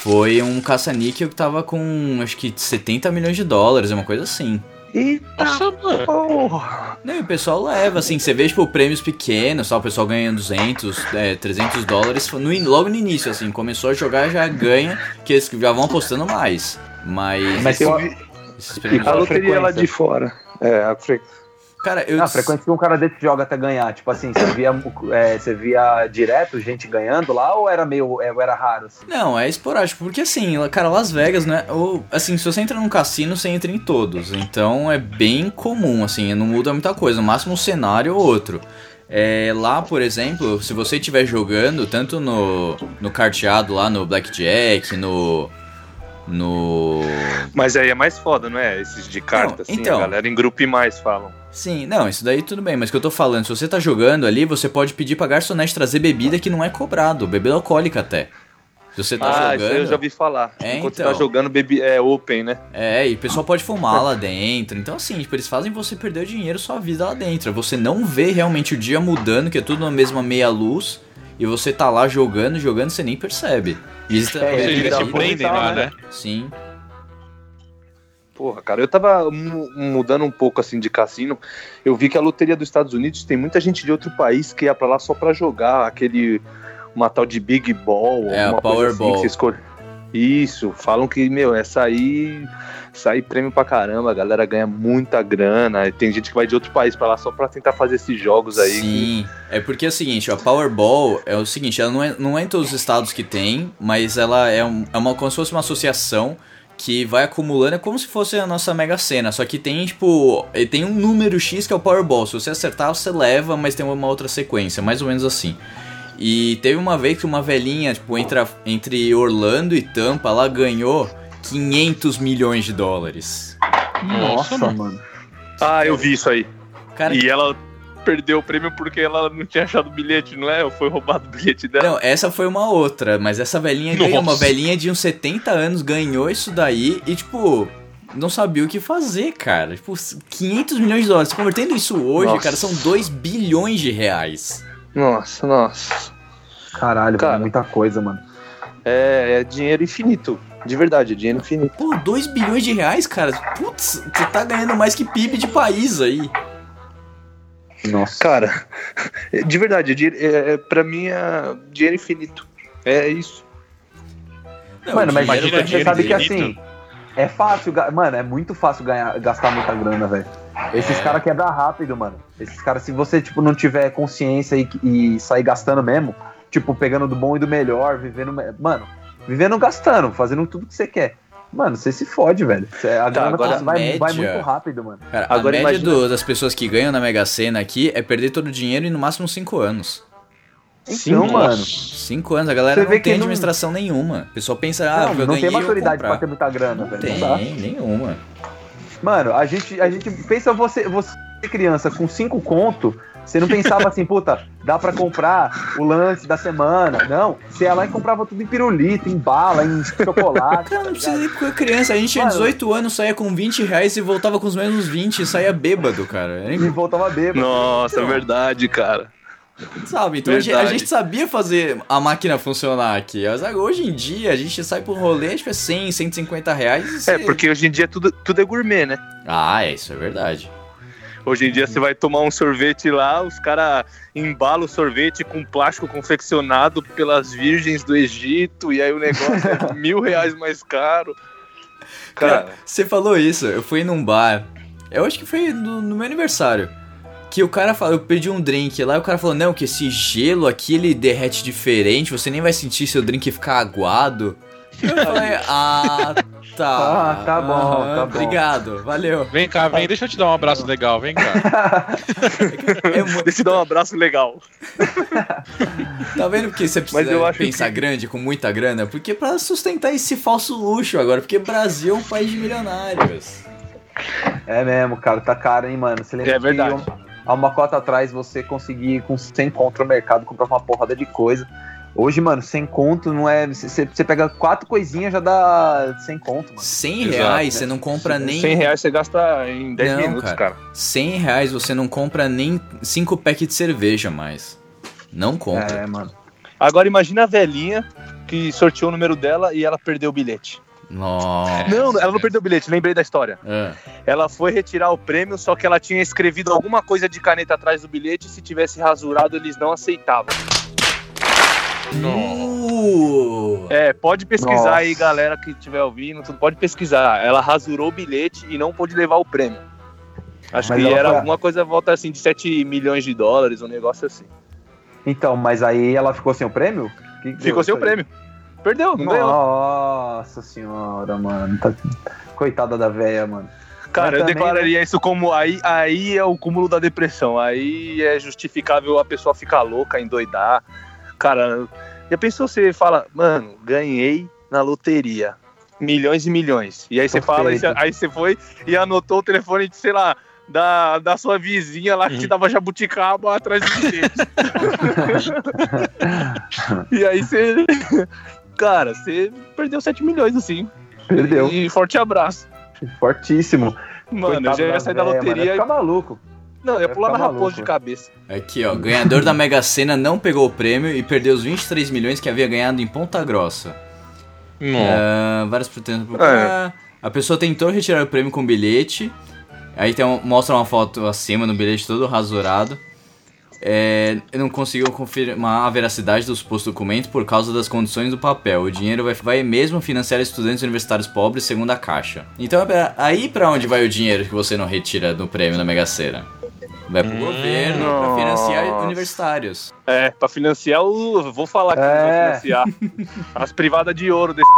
foi um caça-níquel que tava com, acho que 70 milhões de dólares, é uma coisa assim. Eita Nossa, porra! Não, e o pessoal leva, assim, você vê, tipo, prêmios pequenos, tal, o pessoal ganha 200, é, 300 dólares, no logo no início, assim, começou a jogar, já ganha, que eles já vão apostando mais. Mas, Mas eu- a loteria lá frequência? de fora. É, a fre... Cara, eu. Não, a frequência que um cara desse joga até ganhar. Tipo assim, você via, é, você via direto gente ganhando lá ou era meio. é, Era raro, assim? Não, é esporádico, porque assim, cara, Las Vegas, né? Ou, assim, se você entra num cassino, você entra em todos. Então é bem comum, assim, não muda muita coisa. No máximo um cenário ou outro. É, lá, por exemplo, se você estiver jogando, tanto no, no carteado lá no Blackjack, no. No. Mas aí é mais foda, não é? Esses de carta, Não, assim, então. a galera em grupo e mais falam. Sim, não, isso daí tudo bem, mas o que eu tô falando, se você tá jogando ali, você pode pedir pra garçonete trazer bebida que não é cobrado, bebida alcoólica até. Se você tá ah, isso jogando. aí eu já ouvi falar. É, Enquanto então. você tá jogando, bebi... é open, né? É, e o pessoal pode fumar lá dentro. Então, assim, tipo, eles fazem você perder o dinheiro, sua vida lá dentro. Você não vê realmente o dia mudando, que é tudo na mesma meia luz. E você tá lá jogando, jogando, você nem percebe. E isso É, Ou seja, eles te então, prendem lá, né? Sim. Porra, cara, eu tava mu- mudando um pouco assim de cassino. Eu vi que a loteria dos Estados Unidos tem muita gente de outro país que ia pra lá só pra jogar aquele. Uma tal de Big Ball. É, a alguma coisa assim Powerball. que você escolhe. Isso, falam que, meu, essa aí. Sai prêmio pra caramba, a galera ganha muita grana. Tem gente que vai de outro país pra lá só pra tentar fazer esses jogos aí. Sim. É porque é o seguinte, a Powerball é o seguinte, ela não é, não é em todos os estados que tem, mas ela é, um- é uma, como se fosse uma associação que vai acumulando, é como se fosse a nossa Mega Sena, só que tem, tipo, tem um número X que é o Powerball, se você acertar, você leva, mas tem uma outra sequência, mais ou menos assim. E teve uma vez que uma velhinha, tipo, entre, a- entre Orlando e Tampa, ela ganhou 500 milhões de dólares. Nossa, mano. mano. Ah, eu vi isso aí. Cara, E ela perdeu o prêmio porque ela não tinha achado o bilhete, não é? Ou foi roubado o bilhete dela? Não, essa foi uma outra, mas essa velhinha ganhou, uma Nossa. velhinha de uns 70 anos ganhou isso daí e, tipo, não sabia o que fazer, cara. Tipo, 500 milhões de dólares. Convertendo isso hoje, Nossa. cara, são 2 bilhões de reais. Nossa, nossa. Caralho, Cara. mano, muita coisa, mano. É, é dinheiro infinito. De verdade, é dinheiro infinito. Pô, 2 bilhões de reais, cara. Putz, você tá ganhando mais que PIB de país aí. Nossa. Cara, de verdade, é, é, é, pra mim é dinheiro infinito. É isso. Não, mano, mas dinheiro você pra dinheiro sabe que infinito. assim, é fácil, mano, é muito fácil ganhar, gastar muita grana, velho. Esses É. caras quebram rápido, mano. Esses caras, se você, tipo, não tiver consciência e, e sair gastando mesmo, tipo, pegando do bom e do melhor, vivendo. Mano, vivendo gastando, fazendo tudo que você quer. Mano, você se fode, velho. Cê- A grana agora tá- a vai, vai média- muito rápido, mano. Cara, Agora a média imagina- do- das pessoas que ganham na Mega Sena aqui é perder todo o dinheiro em no máximo 5 anos. Então, Nossa. mano. 5 anos, a galera Você não tem que não- administração nenhuma. O pessoal pensa, ah, não, eu não ganhei, tem maturidade pra ter muita grana, Não velho. tem, Não dá. nenhuma. Mano, a gente, a gente pensa você, você criança com cinco conto, você não pensava assim, puta, dá pra comprar o lance da semana. Não, você ia lá e comprava tudo em pirulito, em bala, em chocolate. Cara, não tá precisa ligado? ir com criança. A gente tinha Mano. 18 anos, saía com 20 reais e voltava com os mesmos 20 e saía bêbado, cara. Era E voltava bêbado. Nossa, Então. verdade, cara. Sabe? Então a gente, a gente sabia fazer a máquina funcionar aqui. Mas hoje em dia a gente sai pro rolê, tipo, é 100, 150 reais. e É, você- porque hoje em dia tudo, tudo é gourmet, né? Ah, é, isso é verdade. Hoje em dia você vai tomar um sorvete lá, os caras embalam o sorvete com plástico confeccionado pelas virgens do Egito, e aí o negócio é mil reais mais caro. Cara, Cara, você falou isso. Eu fui num bar. Eu acho que foi no, no meu aniversário. Que o cara falou, eu pedi um drink lá e o cara falou, não, que esse gelo aqui ele derrete diferente, você nem vai sentir seu drink ficar aguado. Eu falei, ah, tá. Ah, tá bom, aham, tá bom. Obrigado, valeu. Vem cá, vem, deixa eu te dar um abraço legal, vem cá. É mu- deixa eu dar um abraço legal. Tá vendo porque você precisa Mas eu acho pensar grande, com muita grana? Porque pra sustentar esse falso luxo agora, porque Brasil é um país de milionários. É mesmo, cara, tá caro, hein, mano. Você lembra É verdade. que há uma cota atrás você conseguir com 100 conto no mercado comprar uma porrada de coisa. Hoje, mano, 100 conto não é. Você pega quatro coisinhas já dá 100 conto, mano. 100 Exato, reais né? você não compra nem. 100 reais você gasta em 10 Não, minutos, cara. cara. 100 reais você não compra nem 5 packs de cerveja mais. Não compra. É, mano. Agora imagina a velhinha que sorteou o número dela e ela perdeu o bilhete. Nossa. Não, ela não perdeu o bilhete, lembrei da história. Ah, Ela foi retirar o prêmio, só que ela tinha escrevido alguma coisa de caneta atrás do bilhete e se tivesse rasurado eles não aceitavam. Uh, É, pode pesquisar Nossa. aí, galera que estiver ouvindo, tudo pode pesquisar. Ela rasurou o bilhete e não pôde levar o prêmio. Acho Mas que era foi- alguma coisa volta assim de 7 milhões de dólares, um negócio assim. Então, mas aí ela ficou sem o prêmio? Que que Ficou sem o prêmio. Perdeu, não ganhou. Nossa senhora, mano. Tá- Coitada da véia, mano. Cara, Mas eu declararia isso como aí, aí é o cúmulo da depressão. Aí é justificável a pessoa ficar louca, endoidar. Cara, já pensou você fala, mano, ganhei na loteria. Milhões e milhões. E aí você Perfeito. fala, você- aí você foi e anotou o telefone de, sei lá, da, da sua vizinha lá que te dava jabuticaba atrás do bilhete. e aí você. Cara, você perdeu 7 milhões assim. Perdeu. E forte abraço. Fortíssimo. Mano, eu já ia sair da mano, loteria ia e ficar maluco. Não, eu ia pular na raposa de cabeça. Aqui, ó. Ganhador da Mega Sena não pegou o prêmio e perdeu os 23 milhões que havia ganhado em Ponta Grossa. Nossa. Ah, várias pretensões procurar. A pessoa tentou retirar o prêmio com bilhete. Aí tem um- mostra uma foto acima no bilhete todo rasurado. É, não conseguiu confirmar a veracidade do suposto documento por causa das condições do papel. O dinheiro vai, vai mesmo financiar estudantes universitários pobres, segundo a Caixa. Então, pera- aí pra onde vai o dinheiro que você não retira do prêmio na Mega Sena? Vai pro governo pra financiar universitários. É, pra financiar o. Vou falar aqui, É. financiar. As privadas de ouro desse.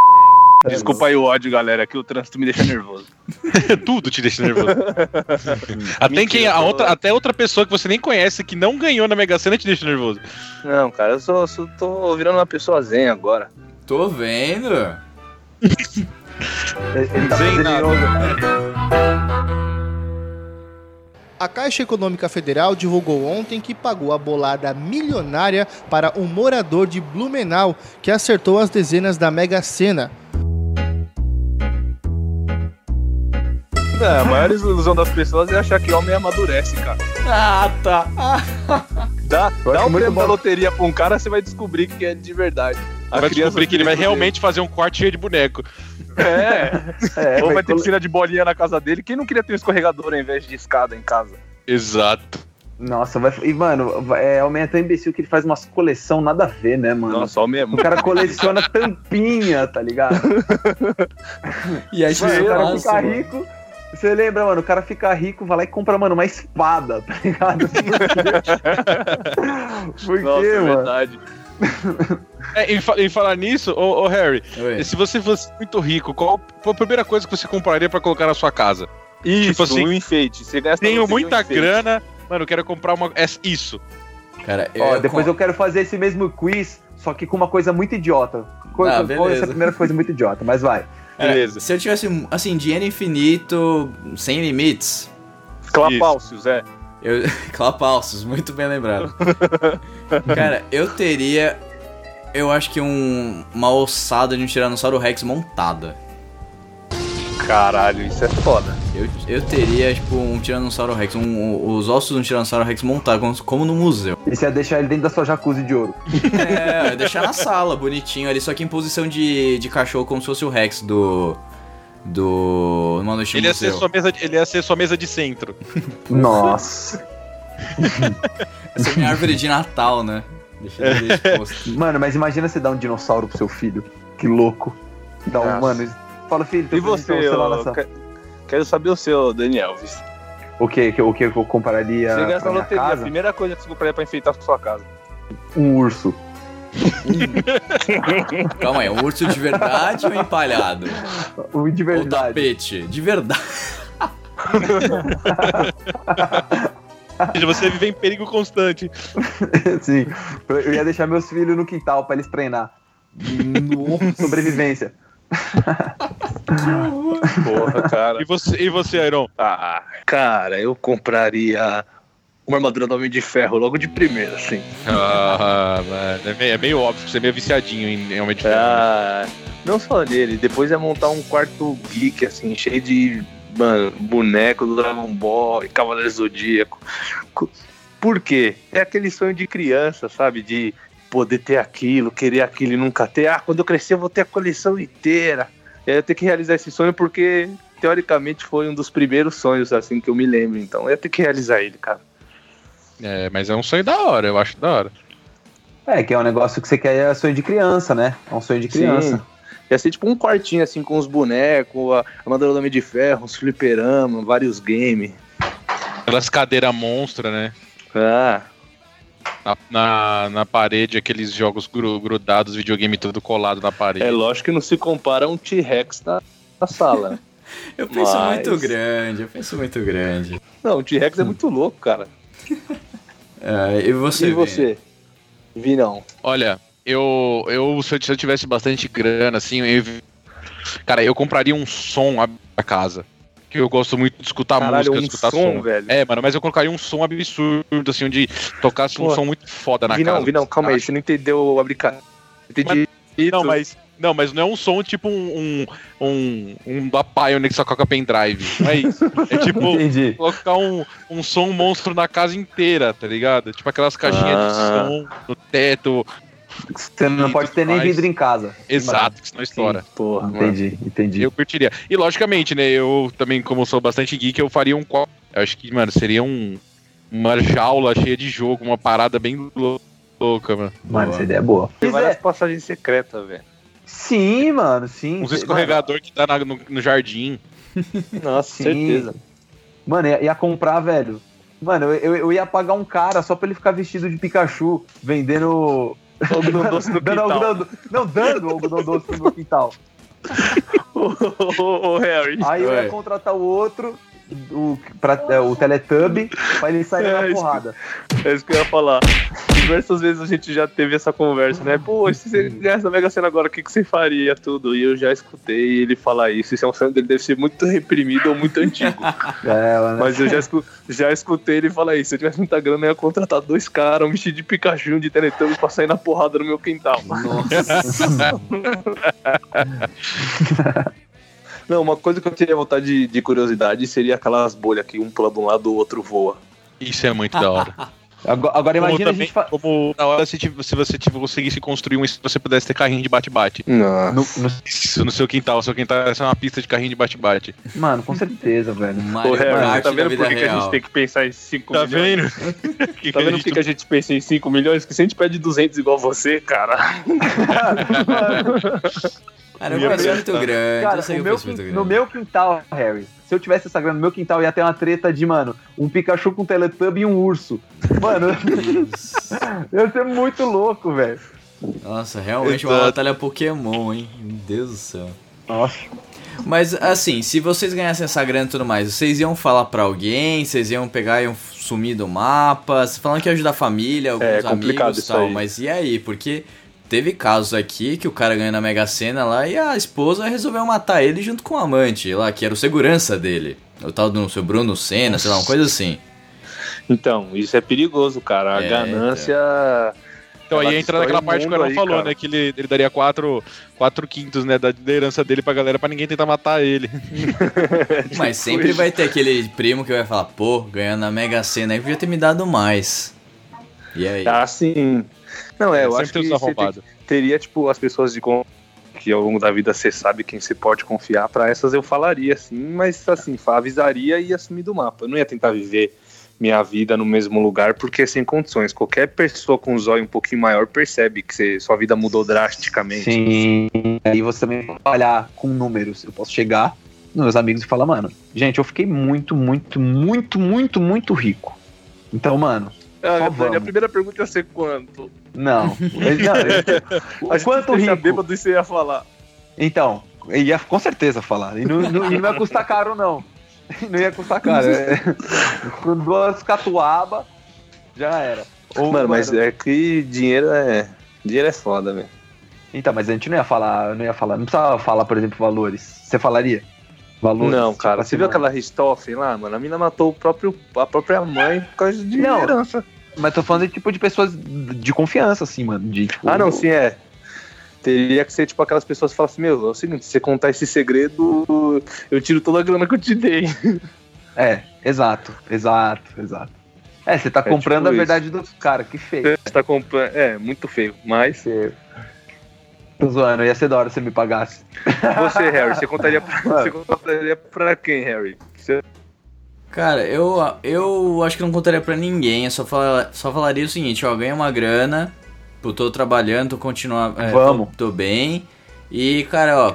Desculpa aí o ódio, galera, que o trânsito me deixa nervoso. Tudo te deixa nervoso. até, Mentira, quem, a eu tô- outra, até outra pessoa que você nem conhece, que não ganhou na Mega Sena, te deixa nervoso. Não, cara, eu só, só tô virando uma pessoa zen agora. Tô vendo. Ele, ele tá nada. yoga. A Caixa Econômica Federal divulgou ontem que pagou a bolada milionária para um morador de Blumenau que acertou as dezenas da Mega Sena. É, a maior ilusão das pessoas é achar que homem amadurece, cara. Ah, tá. Dá, dá um prêmio da loteria pra um cara, você vai descobrir que é de verdade. A vai descobrir que ele vai realmente fazer um quarto cheio de boneco. É, É, ou vai vai ter piscina de bolinha na casa dele. Quem não queria ter um escorregador ao invés de escada em casa? Exato. Nossa, vai. E, mano, vai- é, o homem é tão imbecil que ele faz umas coleção nada a ver, né, mano? Nossa, homem é O cara coleciona tampinha, tá ligado? E aí Mano, o cara nossa, fica mano. rico. Você lembra, mano? O cara fica rico, vai lá e compra, mano, uma espada, tá ligado? Por Nossa, quê, é mano? verdade. É, em, fa- em falar nisso, ô, ô, Harry, Oi. se você fosse muito rico, qual a primeira coisa que você compraria pra colocar na sua casa? Isso, Tipo assim, um enfeite. Você gasta Tenho você tem um muita enfeite. grana, mano, eu quero comprar uma. É isso. Cara, Ó, eu- depois com- eu quero fazer esse mesmo quiz, só que com uma coisa muito idiota. Coisa, Ah, beleza. é essa primeira coisa muito idiota? Mas vai. É, Beleza. se eu tivesse, assim, dinheiro infinito, sem limites, Clapalcios, é. eu... Clapalcios, muito bem lembrado. Cara, eu teria, eu acho que um, uma ossada de um Tiranossauro Rex montada. Caralho, isso é foda. Eu, eu teria, tipo, um Tiranossauro Rex, um, um- os ossos de um Tiranossauro Rex montados, como, como no museu. E você ia deixar ele dentro da sua jacuzzi de ouro. É, eu ia deixar na sala, bonitinho ali, só que em posição de, de cachorro, como se fosse o Rex do... Do... Uma noite no Ele ia, ser sua mesa de, ele ia ser sua mesa de centro. Nossa. Essa é a minha árvore de Natal, né? Deixa ele exposto. Mano, mas imagina você dar um dinossauro pro seu filho. Que louco. Dá um, Nossa. mano. Fala, filho, E você, pra lá na ô, sala. que- quero saber o seu, Daniel. O que, que, o que eu compararia Você gasta pra na minha loteria, a casa? primeira coisa que você compraria pra enfeitar a sua casa. Um urso. Calma aí, um urso de verdade ou empalhado? Um de Ou verdade. tapete? De verdade. Ou seja, você vive em perigo constante. Sim. Eu ia deixar meus filhos no quintal pra eles treinar. Sobrevivência. Porra, cara. E você, e você Iron? Ah, cara, eu compraria uma armadura do Homem de Ferro logo de primeira, assim. Ah, mano, é meio, é meio óbvio que você é meio viciadinho em em Homem de Ferro. Ah, não só nele, depois é montar um quarto geek, assim, cheio de mano, boneco do Dragon Ball e Cavaleiro Zodíaco. Co- Por quê? É aquele sonho de criança, sabe? De poder ter aquilo, querer aquilo e nunca ter. Ah, quando eu crescer eu vou ter a coleção inteira. Eu tenho que realizar esse sonho porque, teoricamente, foi um dos primeiros sonhos, assim, que eu me lembro. Então eu ia ter que realizar ele, cara. É, mas é um sonho da hora, eu acho da hora. É, que é um negócio que você quer, é sonho de criança, né? É um sonho de criança. Sim. Ia ser tipo um quartinho assim com os bonecos, a do Homem de Ferro, uns fliperama, vários games. Aquelas cadeiras monstras, né? Ah, Na, na, na parede, aqueles jogos gru- grudados, videogame todo colado na parede. é lógico que não se compara a um T-Rex na, na sala. Eu penso Mas- muito grande, eu penso muito grande. Não, o T-Rex é muito louco, cara. É, e você? e Vini? você? Vi não. Olha, eu, eu se, eu se eu tivesse bastante grana, assim, eu, cara, eu compraria um som pra casa. Que eu gosto muito de escutar Caralho, música, um escutar som, som. velho. É, mano, mas eu colocaria um som absurdo, assim, onde tocasse um Pô, som muito foda na Vi casa. não, vi não, calma aí, você não entendeu a brincadeira. Entendi. Não, mas. Não, mas não é um som tipo um. Um, um, um da Pioneer que só coloca pendrive. Não é isso. É tipo Entendi. colocar um, um som monstro na casa inteira, tá ligado? Tipo aquelas caixinhas Ah. de som no teto. Você não pode ter nem vidro em casa. Exato, que senão estoura. Porra, mano. Entendi, entendi. Eu curtiria. E logicamente, né? Eu também, como sou bastante geek, eu faria um. Eu acho que, mano, seria um. Uma jaula cheia de jogo, uma parada bem lou- louca, mano. Mano, essa ideia é boa. Tem Pois várias é. passagens secretas, velho. Sim, mano, sim. Uns escorregador que tá na- no, no jardim. Nossa, Sim. certeza. Mano, ia, ia comprar, velho. Mano, eu, eu ia pagar um cara só pra ele ficar vestido de Pikachu, vendendo. Algodão doce no quintal. algodão Não, dando algodão doce no quintal. Ô, ô, ô, Harry. Aí eu ia contratar o outro, o, pra, é, o Teletubby, pra ele sair É, na porrada. É isso que eu ia falar. Diversas vezes a gente já teve essa conversa, né? Pô, se você ganhasse na Mega Sena agora, o que, que você faria? Tudo. E eu já escutei ele falar isso. Isso é um sonho dele, deve ser muito reprimido ou muito antigo. É, mano. Mas eu já, escu- já escutei ele falar isso. Se eu tivesse muita grana, eu ia contratar dois caras, um vestido de Pikachu, de Teletubbies pra sair na porrada no meu quintal. Nossa. Não, uma coisa que eu teria vontade de, de curiosidade seria aquelas bolhas que um pula de um lado, o outro voa. Isso é muito da hora. Agora, agora imagina a também- gente. Fa... Como na hora se, se você tive, conseguisse construir um se você pudesse ter carrinho de bate-bate. Não. No, no- Isso no seu quintal, seu quintal ia ser uma pista de carrinho de bate-bate. Mano, com certeza, velho. Mario Ô, Harry, Kart tá da vendo por que, que a gente tem que pensar em 5 Tá milhões? vendo? que Tá vendo por que, que a gente pensa em 5 milhões? Que se a gente pede 200 igual você, cara. Cara, eu Ia penso muito grande. Cara, eu sei eu meu muito grande. no meu quintal, Harry, se eu tivesse essa grana no meu quintal, ia ter uma treta de, mano, um Pikachu com um Teletubby e um urso. Mano, ia ser muito louco, velho. Nossa, realmente uma Exato. batalha Pokémon, hein? Meu Deus do céu. Nossa. Mas assim, se vocês ganhassem essa grana e tudo mais, vocês iam falar pra alguém, vocês iam pegar e iam sumir do mapa, falando que ia ajudar a família, alguns É, complicado amigos e tal, aí. mas e aí? Porque teve casos aqui que o cara ganha na Mega Sena lá e a esposa resolveu matar ele junto com o amante lá, que era o segurança dele. O tal do seu Bruno Senna, sei lá, uma coisa assim. Então, isso é perigoso, cara. A É, ganância. Então aí Ela entra naquela parte que o aí, falou, cara. né? Que ele, ele daria quatro, quatro quintos, né? Da da herança dele pra galera pra ninguém tentar matar ele. Mas sempre vai ter aquele primo que vai falar, pô, ganhando na Mega Sena aí podia ter me dado mais. E aí? Ah, sim. Não, é, eu Sempre acho que você tem- teria, tipo, as pessoas de que ao longo da vida você sabe quem você pode confiar. Pra essas eu falaria, sim, mas assim, avisaria e ia sumir do mapa. Eu não ia tentar viver minha vida no mesmo lugar porque é sem condições. Qualquer pessoa com um zóio um pouquinho maior percebe que você- sua vida mudou drasticamente. Sim. Aí você também pode trabalhar com números. Eu posso chegar nos meus amigos e falar, mano, gente, eu fiquei muito, muito, muito, muito, muito rico. Então, mano, Ah, Dani, a primeira pergunta ia ser quanto? não. Eu- não, eu- A quanto rico? bêbado e você ia falar. Então, ia com certeza falar. E não, não- e não ia custar caro, não. Não ia custar caro. É, com duas catuaba, já era. Ou, Mano, mas é que dinheiro é. Dinheiro é foda, velho. Então, mas a gente não ia falar, não ia falar, não precisava falar, por exemplo, valores. Você falaria? Valores? Não, Tipo cara, assim, você viu mano. aquela Ristoffen lá, mano? A mina matou o próprio, a própria mãe por causa de Não. herança. Mas tô falando de tipo de pessoas de confiança, assim, mano. De, tipo, Ah, não, sim, é. Teria que ser tipo aquelas pessoas que falam assim: Meu, é o seguinte, se você contar esse segredo, eu tiro toda a grana que eu te dei. É, exato, exato, exato. É, você tá É comprando tipo a verdade dos caras, que feio. Você tá comprando. É, muito feio. Mas. Tô zoando, ia ser da hora se você me pagasse. Você, Harry, você contaria pra, você contaria pra quem, Harry? Você- Cara, eu, eu acho que não contaria pra ninguém, eu só, fala, só falaria o seguinte, ó, ganhei uma grana, pô, tô trabalhando, tô continuando, é, Vamos. Tô, tô bem, E, cara, ó,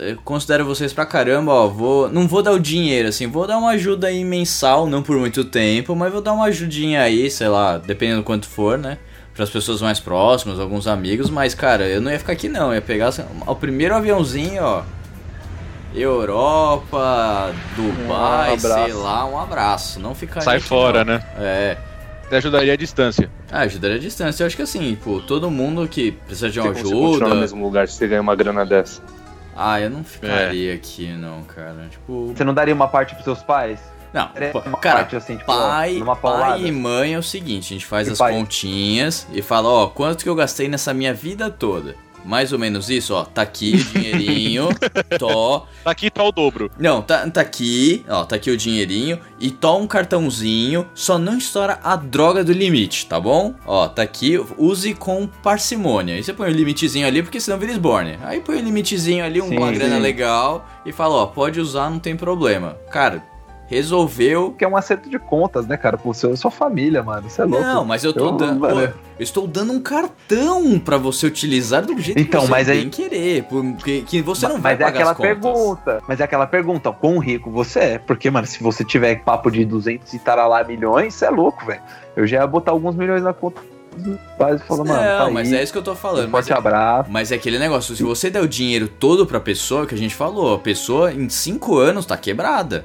eu considero vocês pra caramba, ó, vou, não vou dar o dinheiro, assim, vou dar uma ajuda aí mensal, não por muito tempo, mas vou dar uma ajudinha aí, sei lá, dependendo do quanto for, né? Para as pessoas mais próximas, alguns amigos, mas, cara, eu não ia ficar aqui não, eu ia pegar assim, o primeiro aviãozinho, ó, Europa, Dubai, Um abraço. sei lá, um abraço, não ficaria Sai aqui, fora, não. né? É, Você ajudaria à distância. ah, ajudaria a distância, eu acho que assim, pô, todo mundo que precisa de Você uma consegue continuar no ajuda... mesmo lugar se você ganha uma grana dessa. Ah, eu É. não ficaria aqui não, cara, tipo... Você não daria uma parte pros seus pais? Não, uma cara, parte assim, tipo, pai, pai e mãe é o seguinte, a gente faz E as pai? continhas e fala, ó, quanto que eu gastei nessa minha vida toda? Mais ou menos isso, ó, tá aqui o dinheirinho, tó. Tá aqui tá o dobro. Não, tá, tá aqui, ó, tá aqui o dinheirinho e tó um cartãozinho, só não estoura a droga do limite, tá bom? Ó, tá aqui, use com parcimônia. Aí você põe o limitezinho ali, porque senão vira esborne. Aí põe o limitezinho ali, Sim, uma grana sim. legal e fala, ó, pode usar, não tem problema. Cara, resolveu, Que é um acerto de contas, né, cara? Pô, seu, sua família, mano. Isso é louco. Não, mas eu tô Eu- dando. pô, é- eu estou dando um cartão pra você utilizar do jeito Então, que você mas bem aí- querer. Porque que você não vai mas é pagar aquela as contas. pergunta. Mas é aquela pergunta, quão rico você é? Porque, mano, se você tiver papo de 200 e taralá milhões, você é louco, velho. Eu já ia botar alguns milhões na conta dos meus pais e falar, mano, Não, tá mas aí, é isso que eu tô falando. um Mas forte é, abraço. mas é aquele negócio, se você der o dinheiro todo pra pessoa, que a gente falou, a pessoa em 5 anos tá quebrada.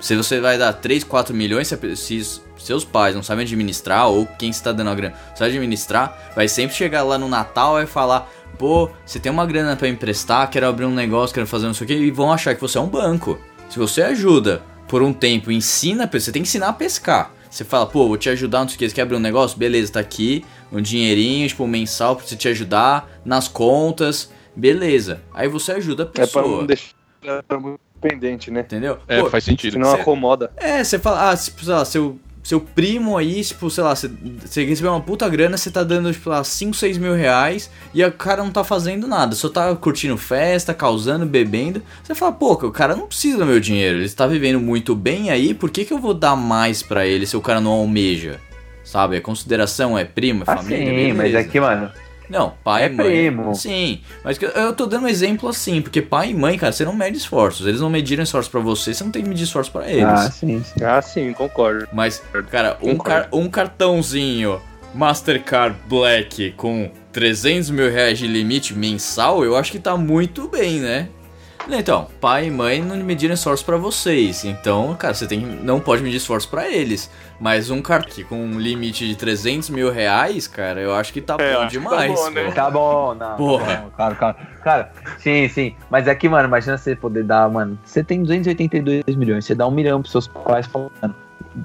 Se você vai dar 3, 4 milhões, se, seus pais não sabem administrar, ou quem está dando a grana sabe administrar, vai sempre chegar lá no Natal e falar: pô, você tem uma grana pra emprestar, quero abrir um negócio, quero fazer não sei o que, e vão achar que você é um banco. Se você ajuda por um tempo, ensina, pessoa- você tem que ensinar a pescar. Você fala, pô, vou te ajudar, não sei o que, você quer abrir um negócio? Beleza, tá aqui, um dinheirinho, tipo, mensal pra você te ajudar, nas contas, beleza. Aí você ajuda a É pra pessoa, não deixar pendente, né? entendeu? É, Pô, faz sentido. Senão Cê- acomoda. é, você fala, ah, tipo, sei lá, seu, seu primo aí, tipo, sei lá, você, recebeu uma puta grana, você tá dando, tipo, lá, 5, 6 mil reais e o cara não tá fazendo nada, só tá curtindo festa, causando, bebendo. Você fala, pô, o cara não precisa do meu dinheiro, ele tá vivendo muito bem aí, por que, que eu vou dar mais pra ele se o cara não almeja? Sabe, é consideração, é primo, é Ah, família, sim, beleza. mas é que, mano, Não, pai É e mãe. primo. Sim, mas eu- tô dando um exemplo assim, porque pai e mãe, cara, você não mede esforços. Eles não mediram esforços pra você, você não tem que medir esforços pra eles. ah, sim, sim. Ah, sim, concordo. Mas, cara, um, car- um cartãozinho Mastercard Black com 300 mil reais de limite mensal, eu acho que tá muito bem, né? Então, pai e mãe não mediram esforços pra vocês. Então, cara, você tem, não pode medir esforço pra eles. Mas um cartão com um limite de 300 mil reais, cara, eu acho que tá É, bom que tá demais. bom, né? Tá bom, não. Porra. Tá bom, claro, claro. Cara, sim, sim. Mas é que, mano, imagina você poder dar, mano. Você tem 282 milhões, você dá um milhão pros seus pais falando. mano,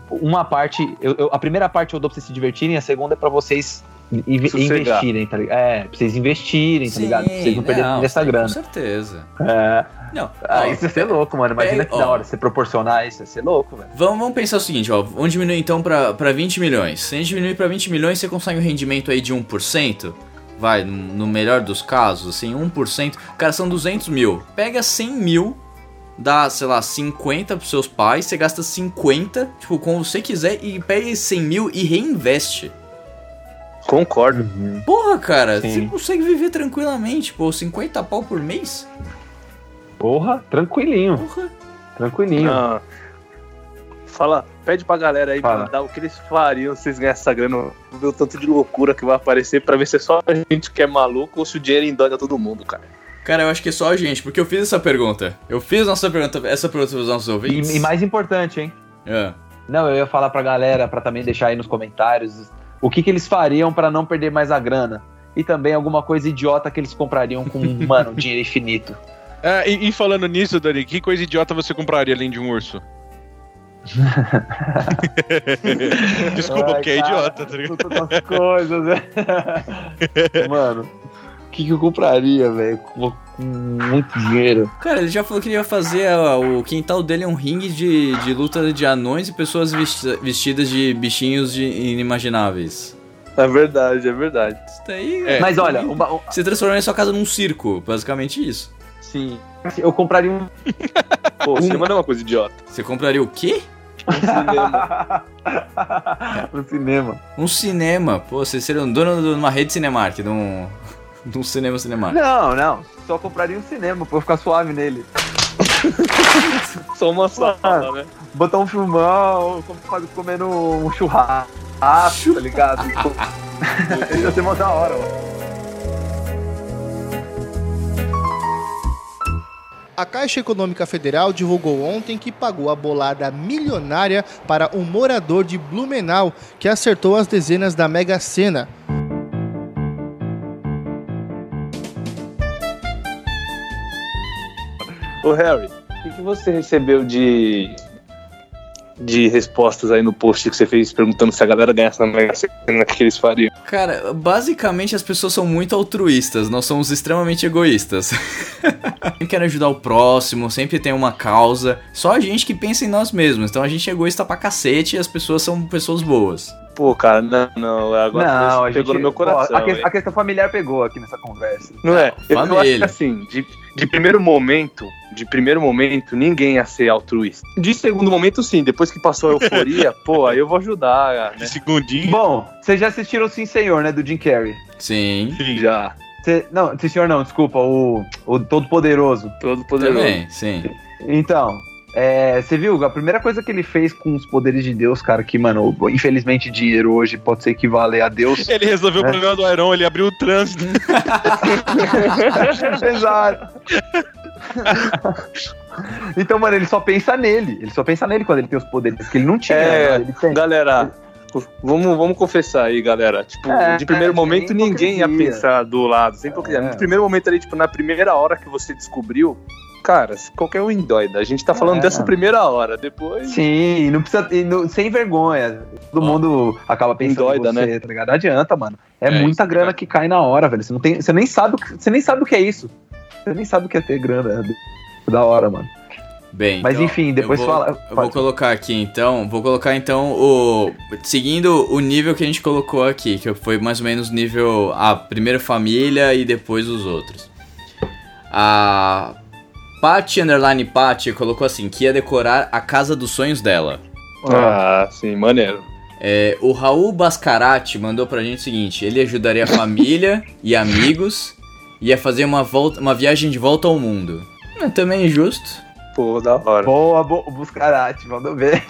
Uma parte, eu, eu- a primeira parte eu dou pra vocês se divertirem, a segunda é pra vocês. Investirem, tá ligado? É, pra vocês investirem, tá ligado? Pra vocês não perderem dessa sim, grana. Com certeza. É. Não, Ah, ó, isso ia ser louco, mano. Imagina é, que da ó. hora você proporcionar isso, ia ser louco, velho. Vamos, vamos pensar o seguinte, ó. Vamos diminuir então pra, pra 20 milhões. Se a gente diminuir pra 20 milhões, você consegue um rendimento aí de 1%. Vai, no melhor dos casos, assim, 1%. Cara, são 200 mil. Pega 100 mil, dá, sei lá, 50 pros seus pais. Você gasta 50, tipo, como você quiser. E pega esses 100 mil e reinveste. Concordo. Porra, cara, Sim. você consegue viver tranquilamente, pô. 50 pau por mês? Porra, tranquilinho, Porra. tranquilinho. Ah, fala, pede pra galera aí Fala. mandar o que eles fariam se vocês ganhassem essa grana. Ver o tanto de loucura que vai aparecer pra ver se é só a gente que é maluco ou se o dinheiro endoida todo mundo, cara. Cara, eu acho que é só a gente, porque eu fiz essa pergunta. Eu fiz nossa pergunta, essa pergunta pros nossos ouvintes. E, e mais importante, hein? É. Não, eu ia falar pra galera, pra também deixar aí nos comentários, o que, que eles fariam pra não perder mais a grana. E também alguma coisa idiota que eles comprariam com, mano, dinheiro infinito. É, e, e falando nisso, Dani, que coisa idiota você compraria além de um urso? Desculpa, Ai, porque é idiota, tá ligado? Tantas coisas, né? Mano, o que, que eu compraria, velho? Com, muito dinheiro. Cara, ele já falou que ele ia fazer ó, o quintal dele é um ringue de, de luta de anões e pessoas vesti- vestidas de bichinhos de inimagináveis. É verdade, é verdade. Isso daí. É. Mas olha, uma- um- Você transformou sua casa num circo, basicamente isso. sim, eu compraria um. Pô, cinema não é uma coisa idiota. Você compraria o quê? Cinema. no cinema. Um cinema. Pô, você seria um dono de uma rede Cinemark, de um. Num cinema cinema. Não, não. Só compraria um cinema pra eu ficar suave nele. Só uma sala, né? Botar um filmão, com- comendo um churrasco, tá ligado? Ia ser mó da hora, mano. A Caixa Econômica Federal divulgou ontem que pagou a bolada milionária para um morador de Blumenau que acertou as dezenas da Mega Sena. Ô Harry, o que, que você recebeu de, de respostas aí no post que você fez perguntando se a galera ganhasse na Mega Sena, o que eles fariam? Cara, basicamente as pessoas são muito altruístas, nós somos extremamente egoístas. Sempre quer ajudar o próximo, sempre tem uma causa. Só a gente que pensa em nós mesmos. Então a gente é egoísta pra cacete e as pessoas são pessoas boas. Pô, cara, não, não, agora não, a pegou gente, no meu coração. pô, a, que- a questão familiar pegou aqui nessa conversa. Não é? Eu, eu acho que assim, de, de primeiro momento, de primeiro momento, ninguém ia ser altruísta. De segundo momento, sim, depois que passou a euforia, pô, aí eu vou ajudar, né? De segundinho. Bom, vocês já assistiram Sim Senhor, né, do Jim Carrey? Sim. Sim. Já, Cê- não, Sim Senhor não, desculpa, o, o Todo Poderoso. todo poderoso. Também, sim. Então, é, você viu? A primeira coisa que ele fez com os poderes de Deus, cara, que, mano, infelizmente dinheiro hoje pode ser equivaler a Deus. Ele resolveu o É. problema do Iron, ele abriu o trânsito. Exato. então, mano, ele só pensa nele. Ele só pensa nele quando ele tem os poderes que ele não tinha. É, né? Galera, vamos, vamos confessar aí, galera. Tipo, É, de primeiro é, momento, ninguém ia pensar do lado. Sem hipocrisia. É. No primeiro momento ali, tipo, na primeira hora que você descobriu, cara, qualquer um endoida. A gente tá falando É. dessa primeira hora. Depois. Sim, não precisa. não- sem vergonha. Todo Ó. mundo acaba pensando Endoida, em você, né? tá ligado? Não adianta, mano. É, É, muita isso é grana verdade. que cai na hora, velho. Você, não tem, você, nem sabe, o que- você nem sabe o que é isso. Você nem sabe o que é ter grana. É da hora, mano. Bem, Mas então, enfim, depois eu vou, fala- Eu vou colocar aqui então, vou colocar então o seguindo o nível que a gente colocou aqui, que foi mais ou menos nível a primeira família e depois os outros. A Patty underline Patty colocou assim que ia decorar a casa dos sonhos dela. Ah, sim, maneiro. É, o Raul Bascarati mandou pra gente o seguinte: ele ajudaria a família e amigos, ia fazer uma, volta, uma viagem de volta ao mundo. É também justo. Pô, da hora. Boa, boa, Buscarate, mandou ver.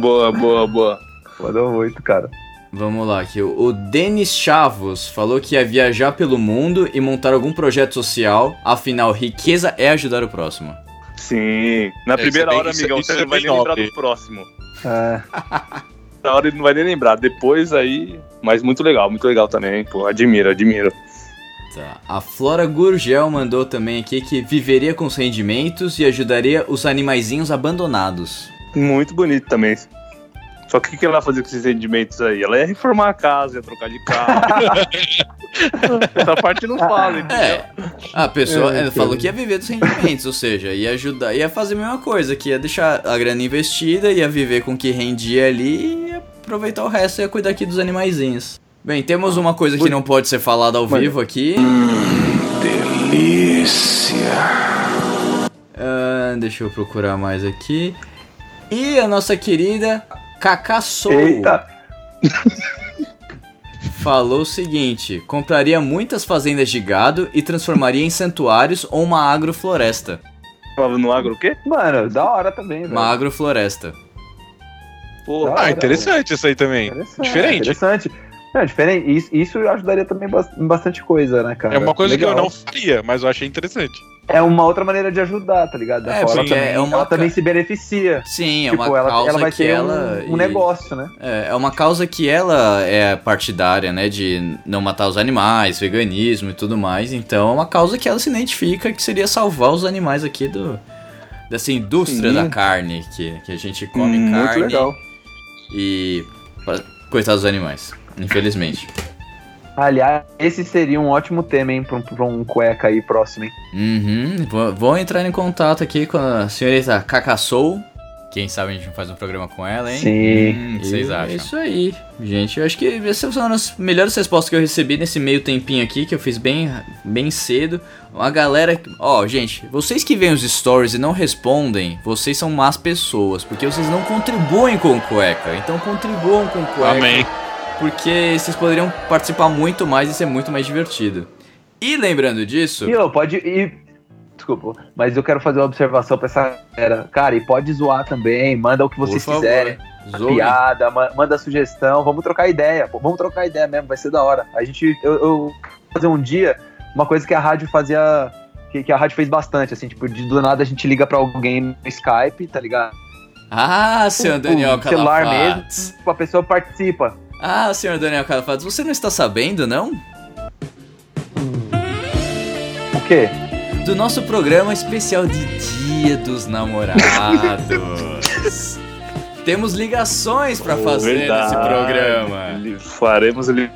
Boa, boa, boa. mandou muito, cara. Vamos lá, aqui. O Denis Chavos falou que ia viajar pelo mundo e montar algum projeto social. Afinal, riqueza é ajudar o próximo. Sim. Na É, primeira é hora, isso- amigão, isso você é não vai nem lembrar do próximo. É. Na hora ele não vai nem lembrar. Depois aí. Mas muito legal, muito legal também. Pô, admiro, admiro. Tá. A Flora Gurgel mandou também aqui que viveria com os rendimentos e ajudaria os animaizinhos abandonados. Muito bonito também. Só que o que ela ia fazer com esses rendimentos aí? Ela ia reformar a casa, ia trocar de carro. Essa parte não fala, entendeu? É, a pessoa É, ela falou que ia viver dos rendimentos, ou seja, ia ajudar, ia fazer a mesma coisa, que ia deixar a grana investida, ia viver com o que rendia ali e ia aproveitar o resto e ia cuidar aqui dos animaizinhos. Bem, temos uma coisa que não pode ser falada ao vivo aqui. Ah, deixa eu procurar mais aqui. E a nossa querida Soul Eita! falou o seguinte: compraria muitas fazendas de gado e transformaria em santuários ou uma agrofloresta. Falava no agro o quê? Mano, da hora também, velho. Uma agrofloresta. Porra. Ah, hora, interessante isso aí também. Interessante. Diferente. Interessante. Não, diferente. Isso, isso ajudaria também bastante coisa, né, cara? É uma coisa que Legal. eu não faria, mas eu achei interessante. É uma outra maneira de ajudar, tá ligado? É, ela, também, é uma ela também se beneficia. Sim, é tipo, uma ela, causa ela vai que ter ela. um, um e- negócio, né? É, é uma causa que ela é partidária, né? De não matar os animais, veganismo e tudo mais. Então é uma causa que ela se identifica que seria salvar os animais aqui do. Dessa indústria Sim. da carne, que, que a gente come Hum, muito carne legal. e. Coitados dos animais, infelizmente. Aliás, esse seria um ótimo tema, hein, pra um, pra um cueca aí próximo, hein? Uhum. Vou, vou entrar em contato aqui com a senhorita Cacassou. Quem sabe a gente não faz um programa com ela, hein? Sim. Hum, o que vocês acham? é isso aí, gente. Eu acho que essas são as melhores respostas que eu recebi nesse meio tempinho aqui, que eu fiz bem, bem cedo. Uma galera. Ó, gente, vocês que veem os stories e não respondem, vocês são más pessoas, porque vocês não contribuem com o cueca. Então contribuam com o cueca. Amém. Porque vocês poderiam participar muito mais e ser muito mais divertido. E lembrando disso, E eu, pode ir. Desculpa, mas eu quero fazer uma observação pra essa galera. Cara, e pode zoar também, manda o que vocês favor, quiserem. zoe. Piada, ma- manda sugestão, vamos trocar ideia, pô, vamos trocar ideia mesmo, vai ser da hora. A gente, eu, eu fazer um dia uma coisa que a rádio fazia, que, que a rádio fez bastante, assim, tipo, de, do nada a gente liga pra alguém no Skype, tá ligado? Ah, O- Daniel o celular Calafates. A pessoa participa. Ah, senhor Daniel Calafates, você não está sabendo, não? O quê? Do nosso programa especial de Dia dos Namorados. Temos ligações pra fazer nesse programa. Faremos li-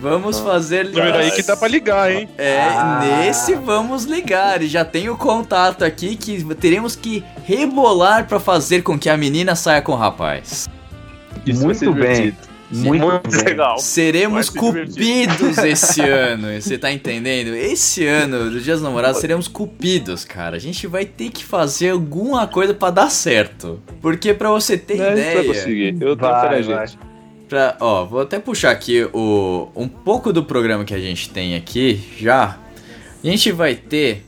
Vamos fazer Número aí que dá pra ligar, hein? É, Ah. nesse vamos ligar. E já tem o contato aqui que teremos que rebolar pra fazer com que a menina saia com o rapaz. Isso Muito bem. divertido. Muito, Muito legal. Seremos cupidos esse ano. Você tá entendendo? Esse ano, do dos Namorados, seremos cupidos, cara. A gente vai ter que fazer alguma coisa pra dar certo. Porque pra você ter Não, vai ideia. conseguir. Eu tenho Vai, gente. Pra, ó, vou até puxar aqui o, um pouco do programa que a gente tem aqui já. A gente vai ter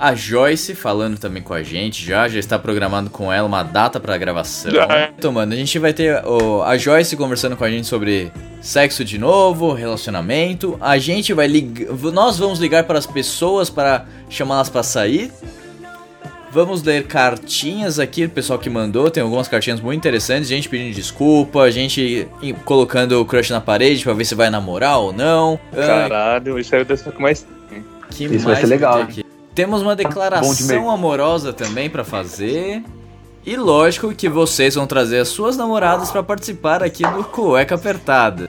a Joyce falando também com a gente já, já está programado com ela uma data pra gravação. É. Então, mano, a gente vai ter o- a Joyce conversando com a gente sobre sexo de novo, relacionamento. A gente vai ligar, nós vamos ligar para as pessoas para chamá-las pra sair. Vamos ler cartinhas aqui, o pessoal que mandou, tem algumas cartinhas muito interessantes, gente pedindo desculpa, gente em- colocando o crush na parede pra ver se vai namorar ou não. Ah, Caralho, isso aí eu devo com mais. que Isso vai mais ser legal, aqui? Temos uma declaração amorosa também pra fazer. E lógico que vocês vão trazer as suas namoradas pra participar aqui do Cueca Apertada.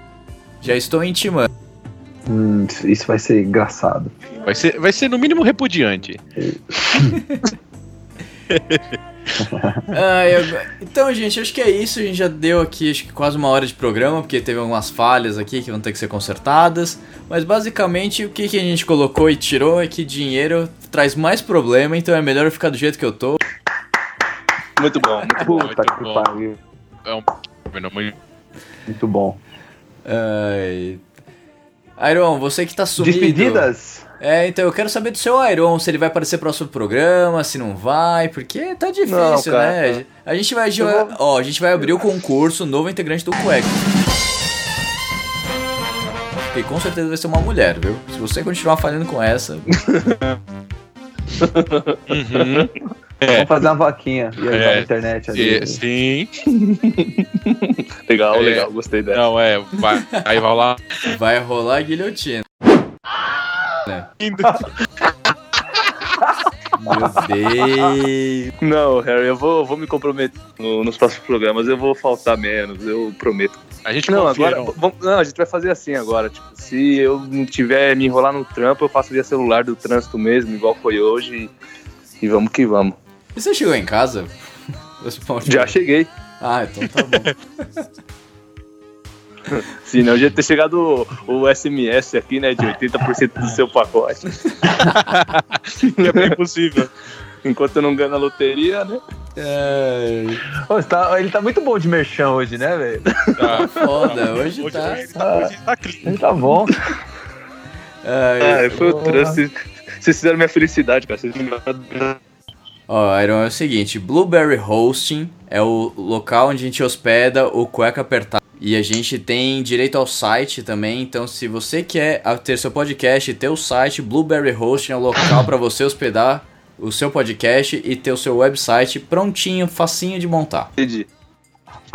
Já estou intimando. Hum, isso vai ser engraçado. Vai ser, vai ser no mínimo repudiante. Ah, eu- Então, gente, acho que é isso. A gente já deu aqui acho que quase uma hora de programa, porque teve algumas falhas aqui que vão ter que ser consertadas. Mas basicamente o que, que a gente colocou e tirou é que dinheiro traz mais problema, então é melhor eu ficar do jeito que eu tô. Muito bom, muito bom. Puta muito que bom. pariu. É um. Muito bom. Ai. Iron, você que tá sumido. Despedidas? É, então eu quero saber do seu Iron, se ele vai aparecer no próximo programa, se não vai, porque tá difícil, Não, cara, né? A gente vai, vou- ó, a gente vai abrir o concurso novo integrante do Cueca. E com certeza vai ser uma mulher, viu? Se você continuar falhando com essa, Uhum. Vamos fazer uma vaquinha e ajudar É. na internet ali. Sim. Legal, É. legal, gostei dessa. Não, é. Vai, aí vai lá. vai rolar a guilhotina. Meu Deus. Não, Harry, eu vou, vou me comprometer no- nos próximos programas. Eu vou faltar menos, eu prometo. A gente Não, confia, agora. não. vamos- não, a gente vai fazer assim agora. Tipo, se eu não tiver me enrolar no trampo, eu faço via celular do trânsito mesmo, igual foi hoje. E, e vamos que vamos. E você chegou em casa? Já cheguei. Ah, então tá bom. Senão já ter chegado o, o SMS aqui, né? De 80% do seu pacote. É bem possível. Enquanto eu não ganho na loteria, né? Ô, você tá- ele tá muito bom de merchan hoje, né, velho? Tá. Foda, hoje Hoje, tá. hoje tá, hoje tá clean. Ele tá bom. Ai, Ah, foi o trânsito. Vocês- fizeram minha felicidade, cara. Vocês me mandaram- Ó, Iron, é o seguinte, Blueberry Hosting é o local onde a gente hospeda o Cueca Apertado. E a gente tem direito ao site também, então se você quer ter seu podcast e ter o site, Blueberry Hosting é o local para você hospedar o seu podcast e ter o seu website prontinho, facinho de montar. Entendi.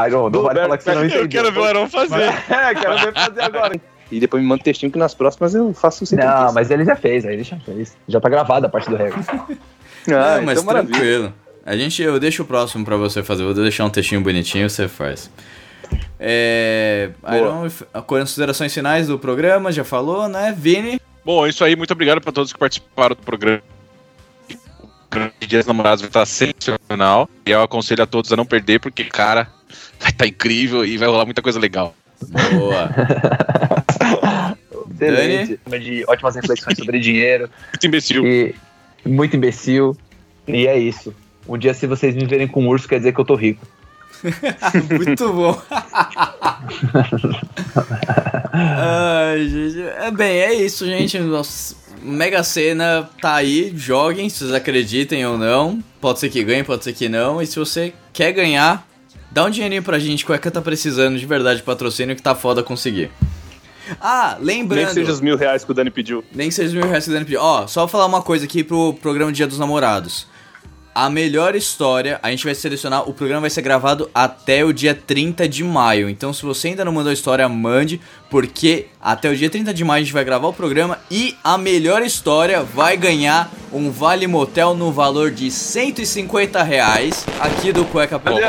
Iron, não vale falar que você não entendeu. Eu quero ver o Arão fazer. É, quero ver fazer agora. E depois me manda textinho que nas próximas eu faço o Não, mas ele já fez, aí ele já fez. Já tá gravada a parte do recorde. Ah, Não, mas então maravilha. tranquilo. A gente, eu deixo o próximo pra você fazer. Vou deixar um textinho bonitinho, você faz. É, Boa. Iron, considerações finais do programa, já falou, né? Vini? Bom, é isso aí. Muito obrigado para todos que participaram do programa. O programa de Dias dos Namorados vai estar sensacional. E eu aconselho a todos a não perder, porque, cara, vai estar incrível e vai rolar muita coisa legal. Boa. Excelente. De ótimas reflexões sobre dinheiro. Muito imbecil. E muito imbecil. E é isso. Um dia, se vocês me verem com um urso, quer dizer que eu tô rico. Muito bom. Ai, gente. É bem, é isso, gente. Nós Mega Sena tá aí, joguem, se vocês acreditem ou não. Pode ser que ganhe, pode ser que não. E se você quer ganhar, dá um dinheirinho pra gente, cueca tá precisando de verdade de patrocínio que tá foda conseguir. Ah, lembrando. Nem seja os mil reais que o Dani pediu. Nem seja os mil reais que o Dani pediu. Ó, só falar uma coisa aqui pro programa Dia dos Namorados. A melhor história, a gente vai selecionar, o programa vai ser gravado até o dia 30 de maio. Então, se você ainda não mandou a história, mande, porque até o dia 30 de maio a gente vai gravar o programa e a melhor história vai ganhar um vale motel no valor de 150 reais aqui do Cueca Pop.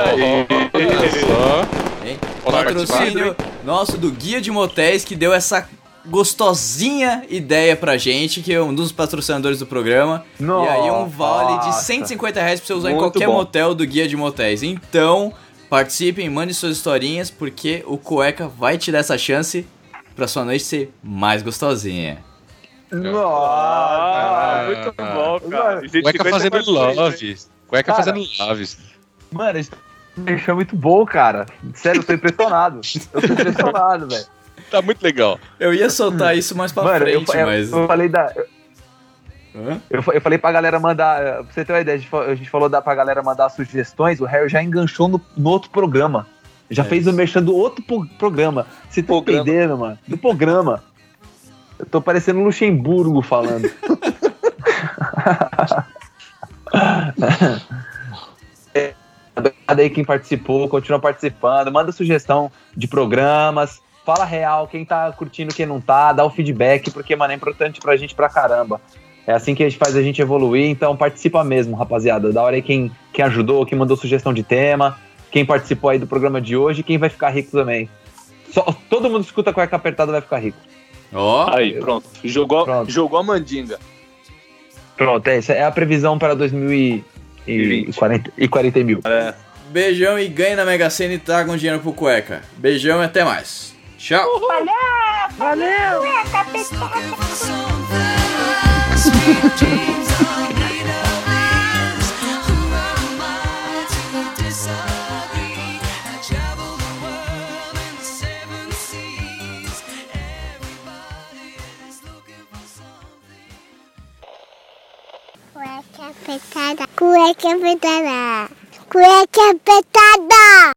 Patrocínio nosso do Guia de Motéis que deu essa gostosinha ideia pra gente, que é um dos patrocinadores do programa. e aí um vale de Nossa. 150 reais pra você usar em qualquer bom. motel do Guia de Motéis. Então, participem, mandem suas historinhas, porque o Cueca vai te dar essa chance pra sua noite ser mais gostosinha. Ah, Nossa! muito bom, cara. Cueca 150 fazendo love. Cueca Cara. fazendo loves. Mano, merchan é muito bom, cara. Sério, eu tô impressionado. Eu tô impressionado, velho. Tá muito legal. Eu ia soltar isso mais pra Mano, frente, eu- mas. eu falei da. Eu, eu falei pra galera mandar. eh, Pra você ter uma ideia, a gente, fa- a gente falou da, pra galera mandar sugestões, o Harry já enganchou no, no outro programa. Já É fez isso. o merchan do outro pro- programa. Você tá Programa. entendendo, mano? Do programa. Eu tô parecendo Luxemburgo falando. É, Obrigado aí quem participou, continua participando, manda sugestão de programas, fala real, quem tá curtindo, quem não tá, dá o feedback, porque, mano, é importante pra gente pra caramba. É assim que a gente faz a gente evoluir, então participa mesmo, rapaziada. Da hora aí quem, quem ajudou, quem mandou sugestão de tema, quem participou aí do programa de hoje e quem vai ficar rico também. Só, todo mundo que escuta cueca apertada vai ficar rico. Ó, Aí, pronto. Jogou, Pronto. jogou a mandinga. Pronto, é isso. É a previsão para 2040 e 40 mil. É. beijão e ganhe na Mega Sena e traga um dinheiro pro Cueca. Beijão e até mais. Tchau. Cueca apertada. Cueca apertada. Cueca apertada.